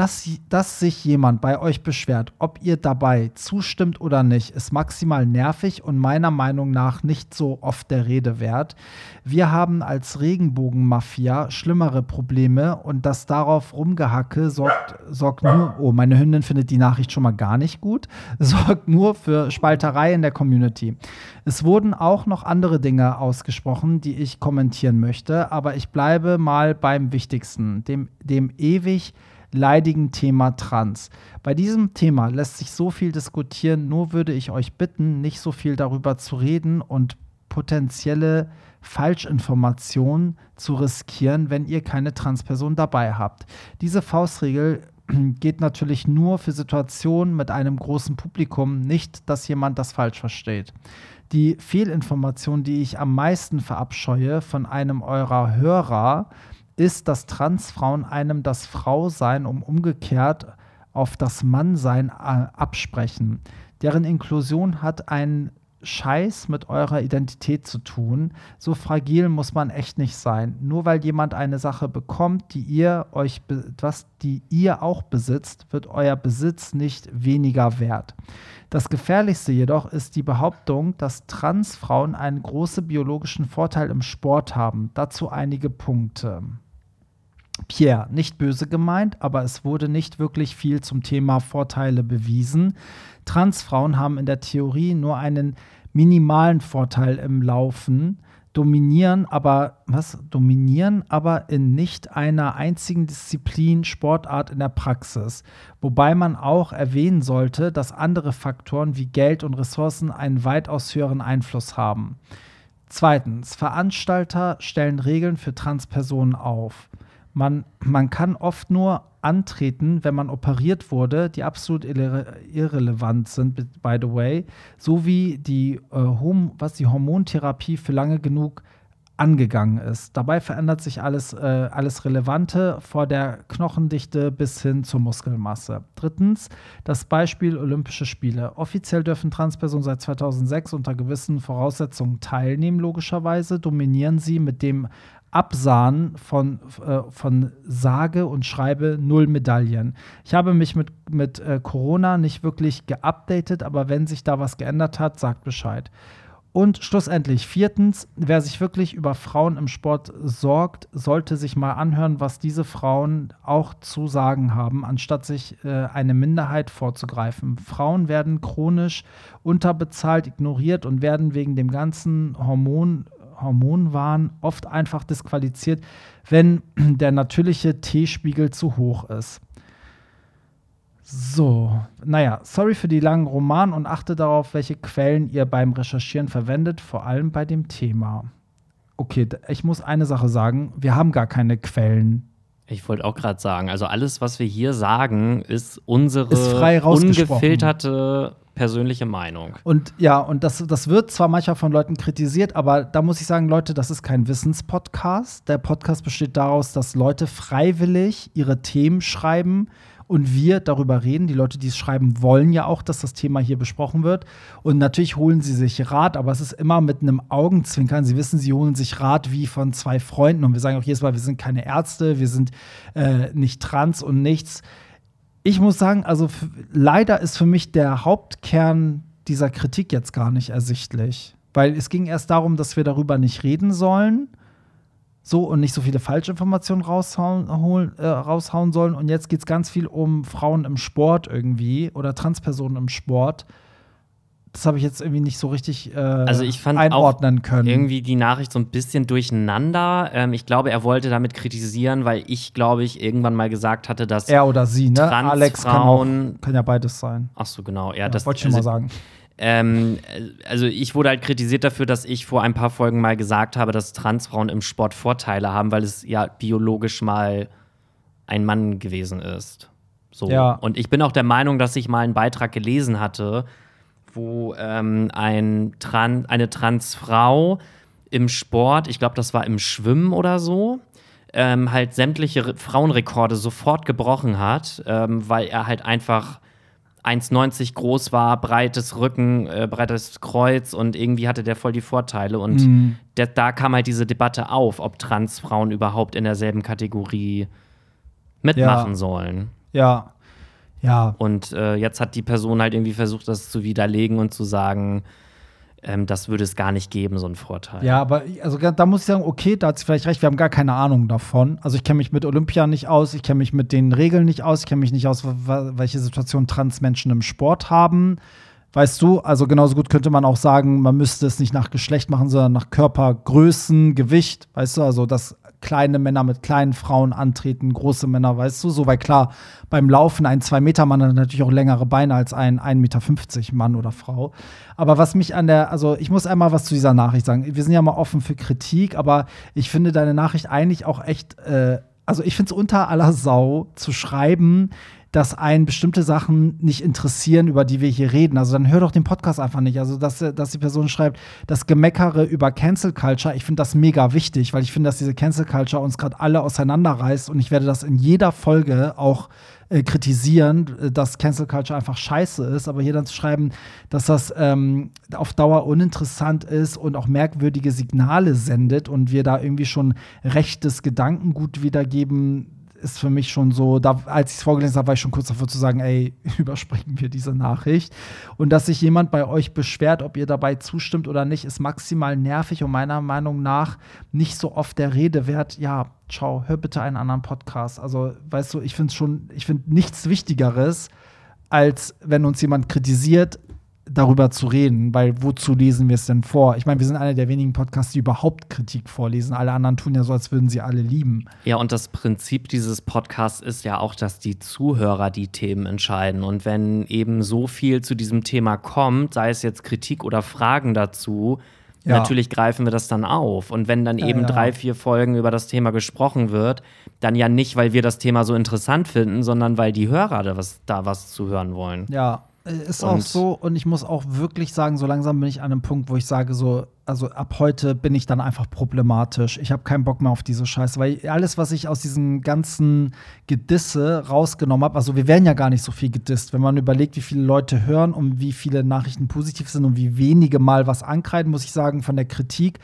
dass, dass sich jemand bei euch beschwert, ob ihr dabei zustimmt oder nicht, ist maximal nervig und meiner Meinung nach nicht so oft der Rede wert. Wir haben als Regenbogenmafia schlimmere Probleme und das darauf rumgehacke sorgt, sorgt nur, oh, meine Hündin findet die Nachricht schon mal gar nicht gut, sorgt nur für Spalterei in der Community. Es wurden auch noch andere Dinge ausgesprochen, die ich kommentieren möchte, aber ich bleibe mal beim Wichtigsten, dem, dem ewig leidigen Thema Trans. Bei diesem Thema lässt sich so viel diskutieren, nur würde ich euch bitten, nicht so viel darüber zu reden und potenzielle Falschinformationen zu riskieren, wenn ihr keine Transperson dabei habt. Diese Faustregel geht natürlich nur für Situationen mit einem großen Publikum, nicht, dass jemand das falsch versteht. Die Fehlinformation, die ich am meisten verabscheue von einem eurer Hörer, ist, dass Transfrauen einem das Frausein um umgekehrt auf das Mannsein äh, absprechen. Deren Inklusion hat einen Scheiß mit eurer Identität zu tun. So fragil muss man echt nicht sein. Nur weil jemand eine Sache bekommt, die ihr euch was die ihr auch besitzt, wird euer Besitz nicht weniger wert. Das gefährlichste jedoch ist die Behauptung, dass Transfrauen einen großen biologischen Vorteil im Sport haben. Dazu einige Punkte. Pierre, nicht böse gemeint, aber es wurde nicht wirklich viel zum Thema Vorteile bewiesen. Transfrauen haben in der Theorie nur einen minimalen Vorteil im Laufen, dominieren aber was dominieren aber in nicht einer einzigen Disziplin Sportart in der Praxis, wobei man auch erwähnen sollte, dass andere Faktoren wie Geld und Ressourcen einen weitaus höheren Einfluss haben. Zweitens, Veranstalter stellen Regeln für Transpersonen auf. Man, man kann oft nur antreten, wenn man operiert wurde, die absolut irre irrelevant sind, by the way, sowie die, äh, was die Hormontherapie für lange genug angegangen ist. Dabei verändert sich alles, äh, alles Relevante vor der Knochendichte bis hin zur Muskelmasse. Drittens, das Beispiel Olympische Spiele. Offiziell dürfen Transpersonen seit 2006 unter gewissen Voraussetzungen teilnehmen, logischerweise. Dominieren sie mit dem Absahen von, äh, von sage und schreibe null Medaillen. Ich habe mich mit, mit äh, Corona nicht wirklich geupdatet, aber wenn sich da was geändert hat, sagt Bescheid. Und schlussendlich, viertens, wer sich wirklich über Frauen im Sport sorgt, sollte sich mal anhören, was diese Frauen auch zu sagen haben, anstatt sich äh, eine Minderheit vorzugreifen. Frauen werden chronisch unterbezahlt, ignoriert und werden wegen dem ganzen Hormon Hormonwahn oft einfach disqualifiziert, wenn der natürliche T-Spiegel zu hoch ist. So, naja, sorry für die langen Roman und achte darauf, welche Quellen ihr beim Recherchieren verwendet, vor allem bei dem Thema. Okay, ich muss eine Sache sagen, wir haben gar keine Quellen. Ich wollte auch gerade sagen, also alles, was wir hier sagen, ist unsere ist ungefilterte persönliche Meinung. Und ja, und das, das wird zwar manchmal von Leuten kritisiert, aber da muss ich sagen, Leute, das ist kein Wissenspodcast. Der Podcast besteht daraus, dass Leute freiwillig ihre Themen schreiben und wir darüber reden. Die Leute, die es schreiben, wollen ja auch, dass das Thema hier besprochen wird. Und natürlich holen sie sich Rat, aber es ist immer mit einem Augenzwinkern. Sie wissen, sie holen sich Rat wie von zwei Freunden. Und wir sagen auch jedes Mal, wir sind keine Ärzte, wir sind äh, nicht trans und nichts ich muss sagen, also leider ist für mich der Hauptkern dieser Kritik jetzt gar nicht ersichtlich. Weil es ging erst darum, dass wir darüber nicht reden sollen. So und nicht so viele Falschinformationen raushauen, äh, raushauen sollen. Und jetzt geht es ganz viel um Frauen im Sport irgendwie oder Transpersonen im Sport. das habe ich jetzt irgendwie nicht so richtig äh, Also ich fand einordnen können. irgendwie die Nachricht so ein bisschen durcheinander. Ähm, ich glaube, er wollte damit kritisieren, weil ich, glaube ich, irgendwann mal gesagt hatte, dass er oder sie, ne? Alex kann, auch, kann ja beides sein. Ach so, genau. Ja, Ja, das wollte ich schon also, mal sagen. Ähm, also ich wurde halt kritisiert dafür, dass ich vor ein paar Folgen mal gesagt habe, dass Transfrauen im Sport Vorteile haben, weil es ja biologisch mal ein Mann gewesen ist. So. Ja. Und ich bin auch der Meinung, dass ich mal einen Beitrag gelesen hatte, wo ähm, ein Tran eine Transfrau im Sport, ich glaube, das war im Schwimmen oder so, ähm, halt sämtliche Re Frauenrekorde sofort gebrochen hat, ähm, weil er halt einfach 1,90 groß war, breites Rücken, äh, breites Kreuz und irgendwie hatte der voll die Vorteile. Und Mhm. der, da kam halt diese Debatte auf, ob Transfrauen überhaupt in derselben Kategorie mitmachen Ja. sollen. Ja. Ja. Und äh, jetzt hat die Person halt irgendwie versucht, das zu widerlegen und zu sagen, ähm, das würde es gar nicht geben, so einen Vorteil. Ja, aber also da muss ich sagen, okay, da hat sie vielleicht recht, wir haben gar keine Ahnung davon. Also ich kenne mich mit Olympia nicht aus, ich kenne mich mit den Regeln nicht aus, ich kenne mich nicht aus, welche Situation Transmenschen im Sport haben. Weißt du, also genauso gut könnte man auch sagen, man müsste es nicht nach Geschlecht machen, sondern nach Körpergrößen, Gewicht, weißt du, also dass kleine Männer mit kleinen Frauen antreten, große Männer, weißt du, so, weil klar, beim Laufen ein 2-Meter-Mann hat natürlich auch längere Beine als ein 1,50 Meter Mann oder Frau. Aber was mich an der, also ich muss einmal was zu dieser Nachricht sagen. Wir sind ja mal offen für Kritik, aber ich finde deine Nachricht eigentlich auch echt, äh, also ich finde es unter aller Sau zu schreiben, dass einen bestimmte Sachen nicht interessieren, über die wir hier reden. Also dann hör doch den Podcast einfach nicht. Also, dass, äh, dass die Person schreibt, das Gemeckere über Cancel Culture, ich finde das mega wichtig, weil ich finde, dass diese Cancel Culture uns gerade alle auseinanderreißt und ich werde das in jeder Folge auch äh, kritisieren, äh, dass Cancel Culture einfach scheiße ist, aber hier dann zu schreiben, dass das ähm, auf Dauer uninteressant ist und auch merkwürdige Signale sendet und wir da irgendwie schon rechtes Gedankengut wiedergeben, ist für mich schon so, da, als ich es vorgelesen habe, war ich schon kurz davor zu sagen, ey, überspringen wir diese Nachricht. Und dass sich jemand bei euch beschwert, ob ihr dabei zustimmt oder nicht, ist maximal nervig und meiner Meinung nach nicht so oft der Rede wert. Ja, ciao, hör bitte einen anderen Podcast. Also, weißt du, ich finde schon, ich finde nichts Wichtigeres, als wenn uns jemand kritisiert, darüber zu reden, weil wozu lesen wir es denn vor? Ich meine, wir sind einer der wenigen Podcasts, die überhaupt Kritik vorlesen. Alle anderen tun ja so, als würden sie alle lieben. Ja, und das Prinzip dieses Podcasts ist ja auch, dass die Zuhörer die Themen entscheiden. Und wenn eben so viel zu diesem Thema kommt, sei es jetzt Kritik oder Fragen dazu, Ja. natürlich greifen wir das dann auf. Und wenn dann Ja, eben ja. drei, vier Folgen über das Thema gesprochen wird, dann ja nicht, weil wir das Thema so interessant finden, sondern weil die Hörer da was, da was zu hören wollen. Ja, äh, ist auch Und- so. Und ich muss auch wirklich sagen, so langsam bin ich an einem Punkt, wo ich sage, so, also ab heute bin ich dann einfach problematisch. Ich habe keinen Bock mehr auf diese Scheiße, weil alles, was ich aus diesem ganzen Gedisse rausgenommen habe, also wir werden ja gar nicht so viel gedisst, wenn man überlegt, wie viele Leute hören und wie viele Nachrichten positiv sind und wie wenige mal was ankreiden, muss ich sagen, von der Kritik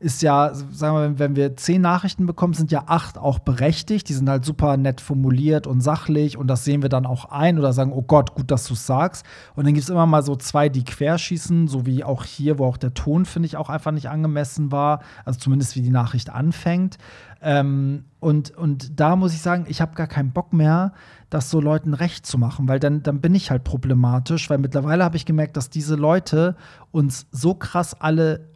ist ja, sagen wir, wenn wir zehn Nachrichten bekommen, sind ja acht auch berechtigt. Die sind halt super nett formuliert und sachlich und das sehen wir dann auch ein oder sagen, oh Gott, gut, dass du es sagst. Und dann gibt es immer mal so zwei, die querschießen, so wie auch hier, wo auch der Ton, finde ich, auch einfach nicht angemessen war. Also zumindest wie die Nachricht anfängt. Ähm, und, und da muss ich sagen, ich habe gar keinen Bock mehr, das so Leuten recht zu machen, weil dann, dann bin ich halt problematisch, weil mittlerweile habe ich gemerkt, dass diese Leute uns so krass alle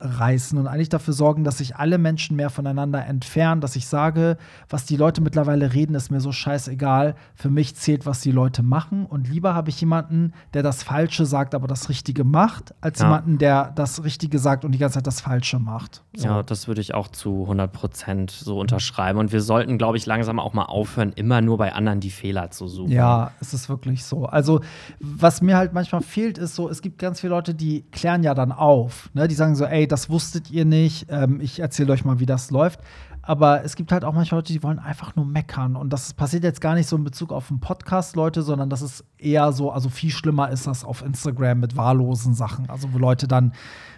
auseinanderreißen und eigentlich dafür sorgen, dass sich alle Menschen mehr voneinander entfernen, dass ich sage, was die Leute mittlerweile reden, ist mir so scheißegal. Für mich zählt, was die Leute machen und lieber habe ich jemanden, der das Falsche sagt, aber das Richtige macht, als Ja. jemanden, der das Richtige sagt und die ganze Zeit das Falsche macht. So. Ja, das würde ich auch zu 100 Prozent so unterschreiben. Und wir sollten, glaube ich, langsam auch mal aufhören, immer nur bei anderen die Fehler zu suchen. Ja, es ist wirklich so. Also, was mir halt manchmal fehlt, ist so, es gibt ganz viele Leute, die klären ja dann auf. Ne? Die sagen so, ey, das wusstet ihr nicht, ähm, ich erzähle euch mal, wie das läuft. Aber es gibt halt auch manchmal Leute, die wollen einfach nur meckern. Und das passiert jetzt gar nicht so in Bezug auf einen Podcast, Leute, sondern das ist eher so, also viel schlimmer ist das auf Instagram mit wahllosen Sachen. Also, wo Leute dann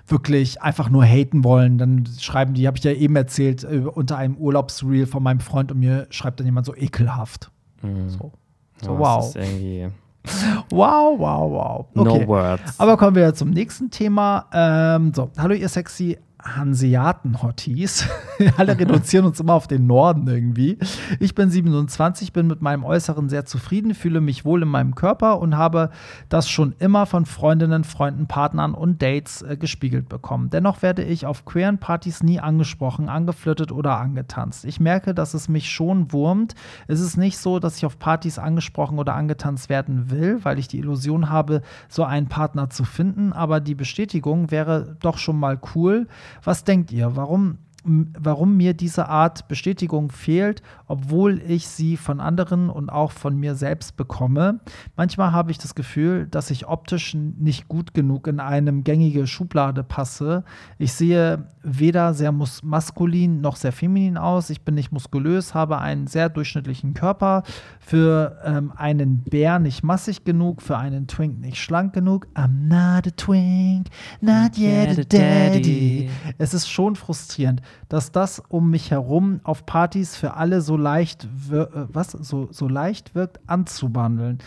wirklich einfach nur haten wollen. Dann schreiben die, habe ich ja eben erzählt, äh, unter einem Urlaubsreel von meinem Freund und mir schreibt dann jemand so ekelhaft. So, so Ja, wow. Das ist irgendwie Wow, wow, wow. no Okay. words. Aber kommen wir zum nächsten Thema. Ähm, so, hallo ihr sexy Hanseaten-Hotties. Alle reduzieren uns immer auf den Norden irgendwie. Ich bin 27, bin mit meinem Äußeren sehr zufrieden, fühle mich wohl in meinem Körper und habe das schon immer von Freundinnen, Freunden, Partnern und Dates äh, gespiegelt bekommen. Dennoch werde ich auf queeren Partys nie angesprochen, angeflirtet oder angetanzt. Ich merke, dass es mich schon wurmt. Es ist nicht so, dass ich auf Partys angesprochen oder angetanzt werden will, weil ich die Illusion habe, so einen Partner zu finden, aber die Bestätigung wäre doch schon mal cool. Was denkt ihr? Warum warum mir diese Art Bestätigung fehlt, obwohl ich sie von anderen und auch von mir selbst bekomme. Manchmal habe ich das Gefühl, dass ich optisch nicht gut genug in eine gängige Schublade passe. Ich sehe weder sehr maskulin noch sehr feminin aus. Ich bin nicht muskulös, habe einen sehr durchschnittlichen Körper. Für ähm, einen Bär nicht massig genug, für einen Twink nicht schlank genug. I'm not a twink, not yet a daddy. Es ist schon frustrierend dass das um mich herum auf Partys für alle so leicht, äh, was, so, so leicht wirkt, anzubandeln.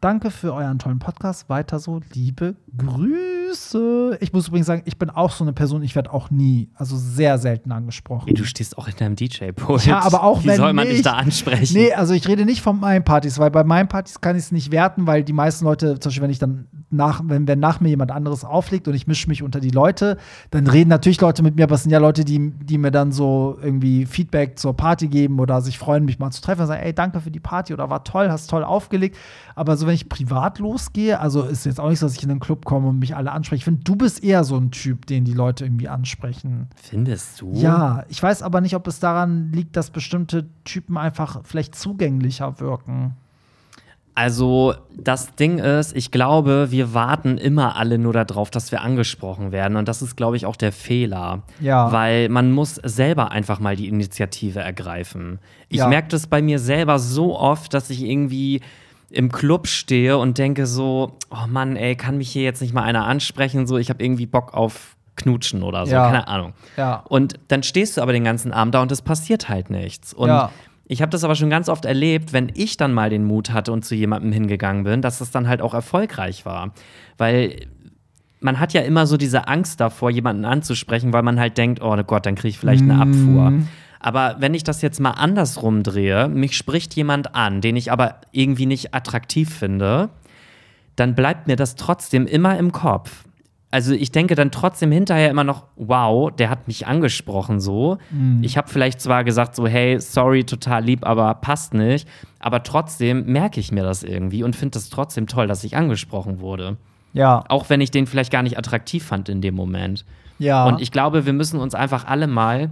Danke für euren tollen Podcast. Weiter so. Liebe Grüße. Ich muss übrigens sagen, ich bin auch so eine Person, ich werde auch nie, also sehr selten angesprochen. Du stehst auch hinter einem DJ-Pult. Ja, aber auch Wie wenn soll man nicht. dich da ansprechen? Nee, also ich rede nicht von meinen Partys, weil bei meinen Partys kann ich es nicht werten, weil die meisten Leute, zum Beispiel, wenn ich dann nach, wenn, wenn nach mir jemand anderes auflegt und ich mische mich unter die Leute, dann reden natürlich Leute mit mir, aber es sind ja Leute, die, die mir dann so irgendwie Feedback zur Party geben oder sich freuen, mich mal zu treffen und sagen, ey, danke für die Party oder war toll, hast toll aufgelegt. Aber so, wenn ich privat losgehe, also ist jetzt auch nicht so, dass ich in den Club komme und mich alle anspreche. Ich finde, du bist eher so ein Typ, den die Leute irgendwie ansprechen. Findest du? Ja, ich weiß aber nicht, ob es daran liegt, dass bestimmte Typen einfach vielleicht zugänglicher wirken. Also, das Ding ist, ich glaube, wir warten immer alle nur darauf, dass wir angesprochen werden. Und das ist, glaube ich, auch der Fehler. Ja. Weil man muss selber einfach mal die Initiative ergreifen. Ich Ja. merke das bei mir selber so oft, dass ich irgendwie im Club stehe und denke so, oh Mann, ey, kann mich hier jetzt nicht mal einer ansprechen? So, ich habe irgendwie Bock auf Knutschen oder so, Ja. keine Ahnung. Ja. Und dann stehst du aber den ganzen Abend da und es passiert halt nichts. Und Ja. Ich habe das aber schon ganz oft erlebt, wenn ich dann mal den Mut hatte und zu jemandem hingegangen bin, dass das dann halt auch erfolgreich war. Weil man hat ja immer so diese Angst davor, jemanden anzusprechen, weil man halt denkt, oh Gott, dann kriege ich vielleicht eine Abfuhr. Aber wenn ich das jetzt mal andersrum drehe, mich spricht jemand an, den ich aber irgendwie nicht attraktiv finde, dann bleibt mir das trotzdem immer im Kopf. Also ich denke dann trotzdem hinterher immer noch, wow, der hat mich angesprochen so. Ich habe vielleicht zwar gesagt so, hey, sorry, total lieb, aber passt nicht. Aber trotzdem merke ich mir das irgendwie und finde das trotzdem toll, dass ich angesprochen wurde. Ja. Auch wenn ich den vielleicht gar nicht attraktiv fand in dem Moment. Ja. Und ich glaube, wir müssen uns einfach alle mal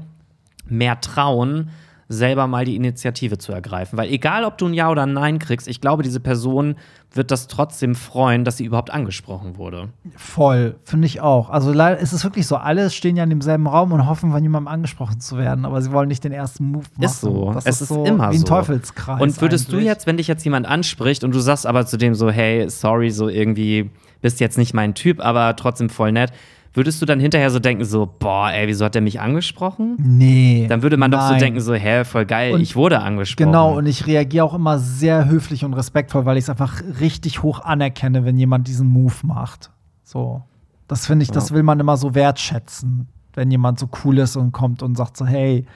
mehr trauen, selber mal die Initiative zu ergreifen. Weil egal, ob du ein Ja oder ein Nein kriegst, ich glaube, diese Person wird das trotzdem freuen, dass sie überhaupt angesprochen wurde. Voll, finde ich auch. Also leider ist es wirklich so, alle stehen ja in demselben Raum und hoffen, von jemandem angesprochen zu werden, aber sie wollen nicht den ersten Move machen. Ist so. Das es ist, so immer wie ein so. Teufelskreis. Und würdest du eigentlich. jetzt, wenn dich jetzt jemand anspricht und du sagst aber zu dem so, hey, sorry, so irgendwie bist jetzt nicht mein Typ, aber trotzdem voll nett, würdest du dann hinterher so denken, so, boah, ey, wieso hat der mich angesprochen? Nee. Dann würde man doch so nein. denken, so, hä, voll geil, Und- ich wurde angesprochen. Genau, und ich reagiere auch immer sehr höflich und respektvoll, weil ich es einfach richtig hoch anerkenne, wenn jemand diesen Move macht. So. Das finde ich, das will man immer so wertschätzen, wenn jemand so cool ist und kommt und sagt so, hey,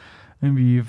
irgendwie.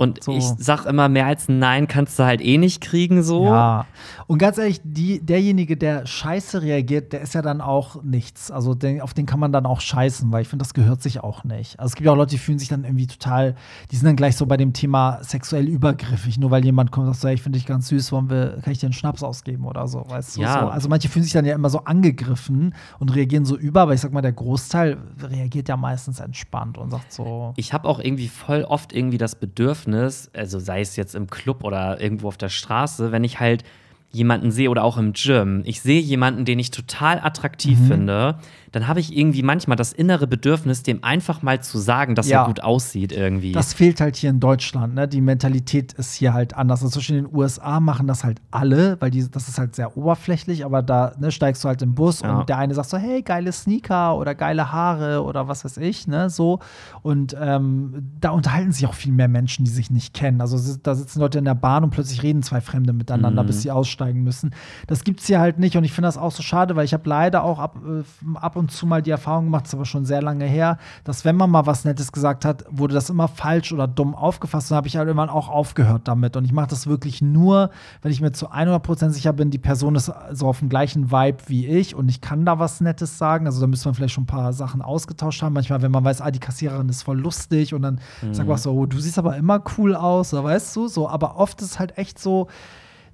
Und So. ich sag immer, mehr als ein Nein kannst du halt eh nicht kriegen, so. Ja. Und ganz ehrlich, die, derjenige, der scheiße reagiert, der ist ja dann auch nichts. Also den, auf den kann man dann auch scheißen, weil ich finde, das gehört sich auch nicht. Also es gibt ja auch Leute, die fühlen sich dann irgendwie total, die sind dann gleich so bei dem Thema sexuell übergriffig, nur weil jemand kommt und sagt, so, hey, ich finde dich ganz süß, wollen wir, kann ich dir einen Schnaps ausgeben oder so, weißt du? Ja. So. Also manche fühlen sich dann ja immer so angegriffen und reagieren so über, aber ich sag mal, der Großteil reagiert ja meistens entspannt und sagt so. Ich habe auch irgendwie voll oft irgendwie das Bedürfnis, also sei es jetzt im Club oder irgendwo auf der Straße, wenn ich halt jemanden sehe oder auch im Gym, ich sehe jemanden, den ich total attraktiv Mhm. finde, dann habe ich irgendwie manchmal das innere Bedürfnis, dem einfach mal zu sagen, dass Ja. er gut aussieht irgendwie. Das fehlt halt hier in Deutschland, ne? Die Mentalität ist hier halt anders. Also zwischen den USA machen das halt alle, weil die, das ist halt sehr oberflächlich, aber da ne, steigst du halt im Bus Ja. und der eine sagt so, hey, geile Sneaker oder geile Haare oder was weiß ich, ne? So. Und ähm, da unterhalten sich auch viel mehr Menschen, die sich nicht kennen. Also da sitzen Leute in der Bahn und plötzlich reden zwei Fremde miteinander, Mhm. bis sie aussteigen müssen. Das gibt's hier halt nicht und ich finde das auch so schade, weil ich habe leider auch ab, äh, ab und zu mal die Erfahrung gemacht, ist aber schon sehr lange her, dass wenn man mal was Nettes gesagt hat, wurde das immer falsch oder dumm aufgefasst. Und habe ich halt irgendwann auch aufgehört damit. Und ich mache das wirklich nur, wenn ich mir zu 100% sicher bin, die Person ist so auf dem gleichen Vibe wie ich und ich kann da was Nettes sagen. Also da müsste man vielleicht schon ein paar Sachen ausgetauscht haben. Manchmal, wenn man weiß, ah, die Kassiererin ist voll lustig und dann mhm. sagt man so, oh, du siehst aber immer cool aus, oder weißt du, so. Aber oft ist es halt echt so,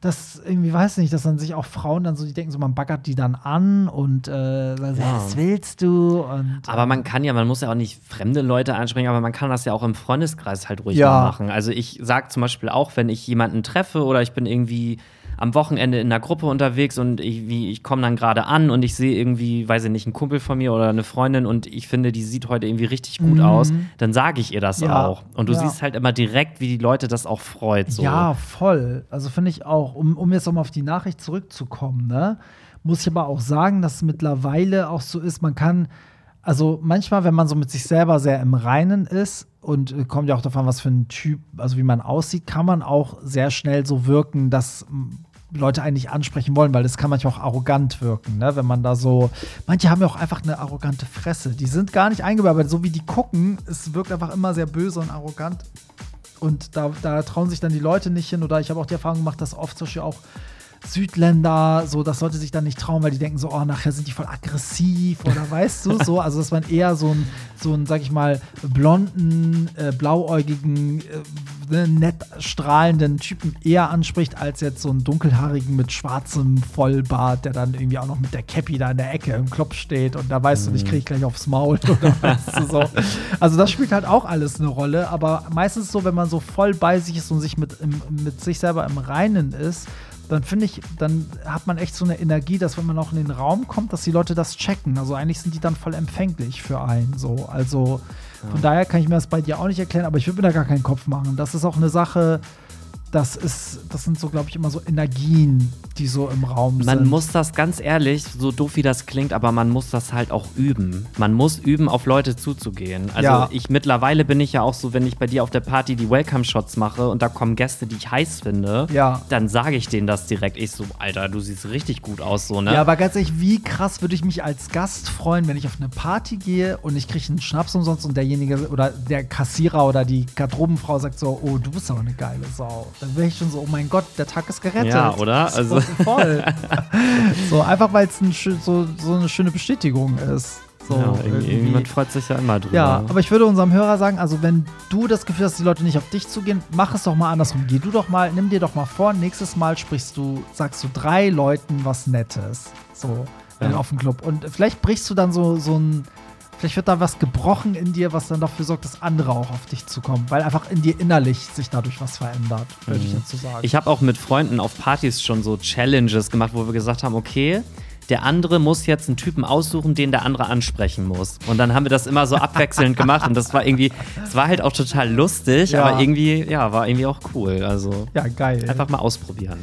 dass irgendwie, weiß nicht, dass dann sich auch Frauen dann so, die denken so, man baggert die dann an und äh, sagt, ja. was willst du? Und, aber man kann ja, man muss ja auch nicht fremde Leute ansprechen, aber man kann das ja auch im Freundeskreis halt ruhig ja. machen. Also ich sage zum Beispiel auch, wenn ich jemanden treffe oder ich bin irgendwie am Wochenende in einer Gruppe unterwegs und ich, ich komme dann gerade an und ich sehe irgendwie, weiß ich nicht, einen Kumpel von mir oder eine Freundin und ich finde, die sieht heute irgendwie richtig gut mhm. aus, dann sage ich ihr das ja. auch. Und du ja. siehst halt immer direkt, wie die Leute das auch freut. So. Ja, voll. Also finde ich auch, um, um jetzt nochmal auf die Nachricht zurückzukommen, ne, muss ich aber auch sagen, dass es mittlerweile auch so ist, man kann also manchmal, wenn man so mit sich selber sehr im Reinen ist und äh, kommt ja auch davon, was für ein Typ, also wie man aussieht, kann man auch sehr schnell so wirken, dass Leute eigentlich ansprechen wollen, weil das kann manchmal auch arrogant wirken, ne? wenn man da so. Manche haben ja auch einfach eine arrogante Fresse. Die sind gar nicht eingebaut, aber so wie die gucken, es wirkt einfach immer sehr böse und arrogant. Und da, da trauen sich dann die Leute nicht hin. Oder ich habe auch die Erfahrung gemacht, dass oft zum Beispiel auch Südländer, so, das sollte sich dann nicht trauen, weil die denken so, oh, nachher sind die voll aggressiv oder weißt du, so, also dass man eher so ein, so ein, sag ich mal, blonden, äh, blauäugigen, äh, ne, nett strahlenden Typen eher anspricht, als jetzt so einen dunkelhaarigen mit schwarzem Vollbart, der dann irgendwie auch noch mit der Cappy da in der Ecke im Club steht und da weißt mhm. du, ich krieg gleich aufs Maul oder weißt du so. Also das spielt halt auch alles eine Rolle, aber meistens so, wenn man so voll bei sich ist und sich mit, im, mit sich selber im Reinen ist, dann finde ich, dann hat man echt so eine Energie, dass wenn man auch in den Raum kommt, dass die Leute das checken. Also eigentlich sind die dann voll empfänglich für einen. So. Also ja. von daher kann ich mir das bei dir auch nicht erklären, aber ich würde mir da gar keinen Kopf machen. Das ist auch eine Sache, das ist, das sind so, glaube ich, immer so Energien, die so im Raum man sind. Man muss das ganz ehrlich, so doof wie das klingt, aber man muss das halt auch üben. Man muss üben, auf Leute zuzugehen. Also ja. ich mittlerweile bin ich ja auch so, wenn ich bei dir auf der Party die Welcome-Shots mache und da kommen Gäste, die ich heiß finde, ja. dann sage ich denen das direkt. Ich so, Alter, du siehst richtig gut aus, so, ne? Ja, aber ganz ehrlich, wie krass würde ich mich als Gast freuen, wenn ich auf eine Party gehe und ich kriege einen Schnaps umsonst und derjenige oder der Kassierer oder die Garderobenfrau sagt so, oh, du bist aber eine geile Sau. Dann wäre ich schon so, oh mein Gott, der Tag ist gerettet. Ja, oder? Also voll. so, einfach weil es ein, so, so eine schöne Bestätigung ist. So, ja, irgendwie. Man freut sich ja immer drüber. Ja, aber ich würde unserem Hörer sagen, also wenn du das Gefühl hast, die Leute nicht auf dich zugehen, mach es doch mal andersrum. Geh du doch mal, nimm dir doch mal vor, nächstes Mal sprichst du, sagst du drei Leuten was Nettes. So, ja. auf dem Club. Und vielleicht brichst du dann so, so ein Vielleicht wird da was gebrochen in dir, was dann dafür sorgt, dass andere auch auf dich zukommen, weil einfach in dir innerlich sich dadurch was verändert, würde mhm. ich dazu sagen. Ich habe auch mit Freunden auf Partys schon so Challenges gemacht, wo wir gesagt haben, okay, der andere muss jetzt einen Typen aussuchen, den der andere ansprechen muss. Und dann haben wir das immer so abwechselnd gemacht und das war irgendwie, es war halt auch total lustig, ja. aber irgendwie, ja, war irgendwie auch cool. Also ja, geil. Einfach mal ausprobieren.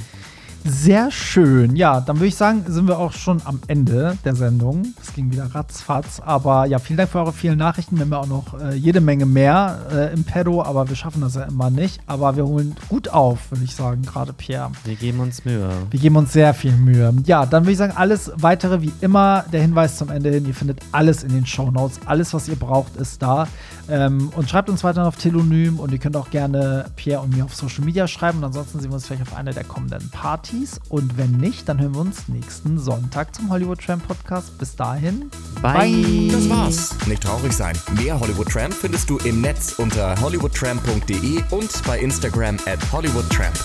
Sehr schön. Ja, dann würde ich sagen, sind wir auch schon am Ende der Sendung. Es ging wieder ratzfatz. Aber ja, vielen Dank für eure vielen Nachrichten. Wir haben ja auch noch äh, jede Menge mehr äh, im Pedo, aber wir schaffen das ja immer nicht. Aber wir holen gut auf, würde ich sagen, gerade Pierre. Wir geben uns Mühe. Wir geben uns sehr viel Mühe. Ja, dann würde ich sagen, alles weitere wie immer. Der Hinweis zum Ende hin: Ihr findet alles in den Show Notes. Alles, was ihr braucht, ist da. Ähm, und schreibt uns weiter auf Telonym und ihr könnt auch gerne Pierre und mir auf Social Media schreiben. Und ansonsten sehen wir uns vielleicht auf einer der kommenden Partys. Und wenn nicht, dann hören wir uns nächsten Sonntag zum Hollywood Tramp Podcast. Bis dahin. Bye. Bye. Das war's. Nicht traurig sein. Mehr Hollywood Tramp findest du im Netz unter hollywoodtramp.de und bei Instagram at hollywoodtramp.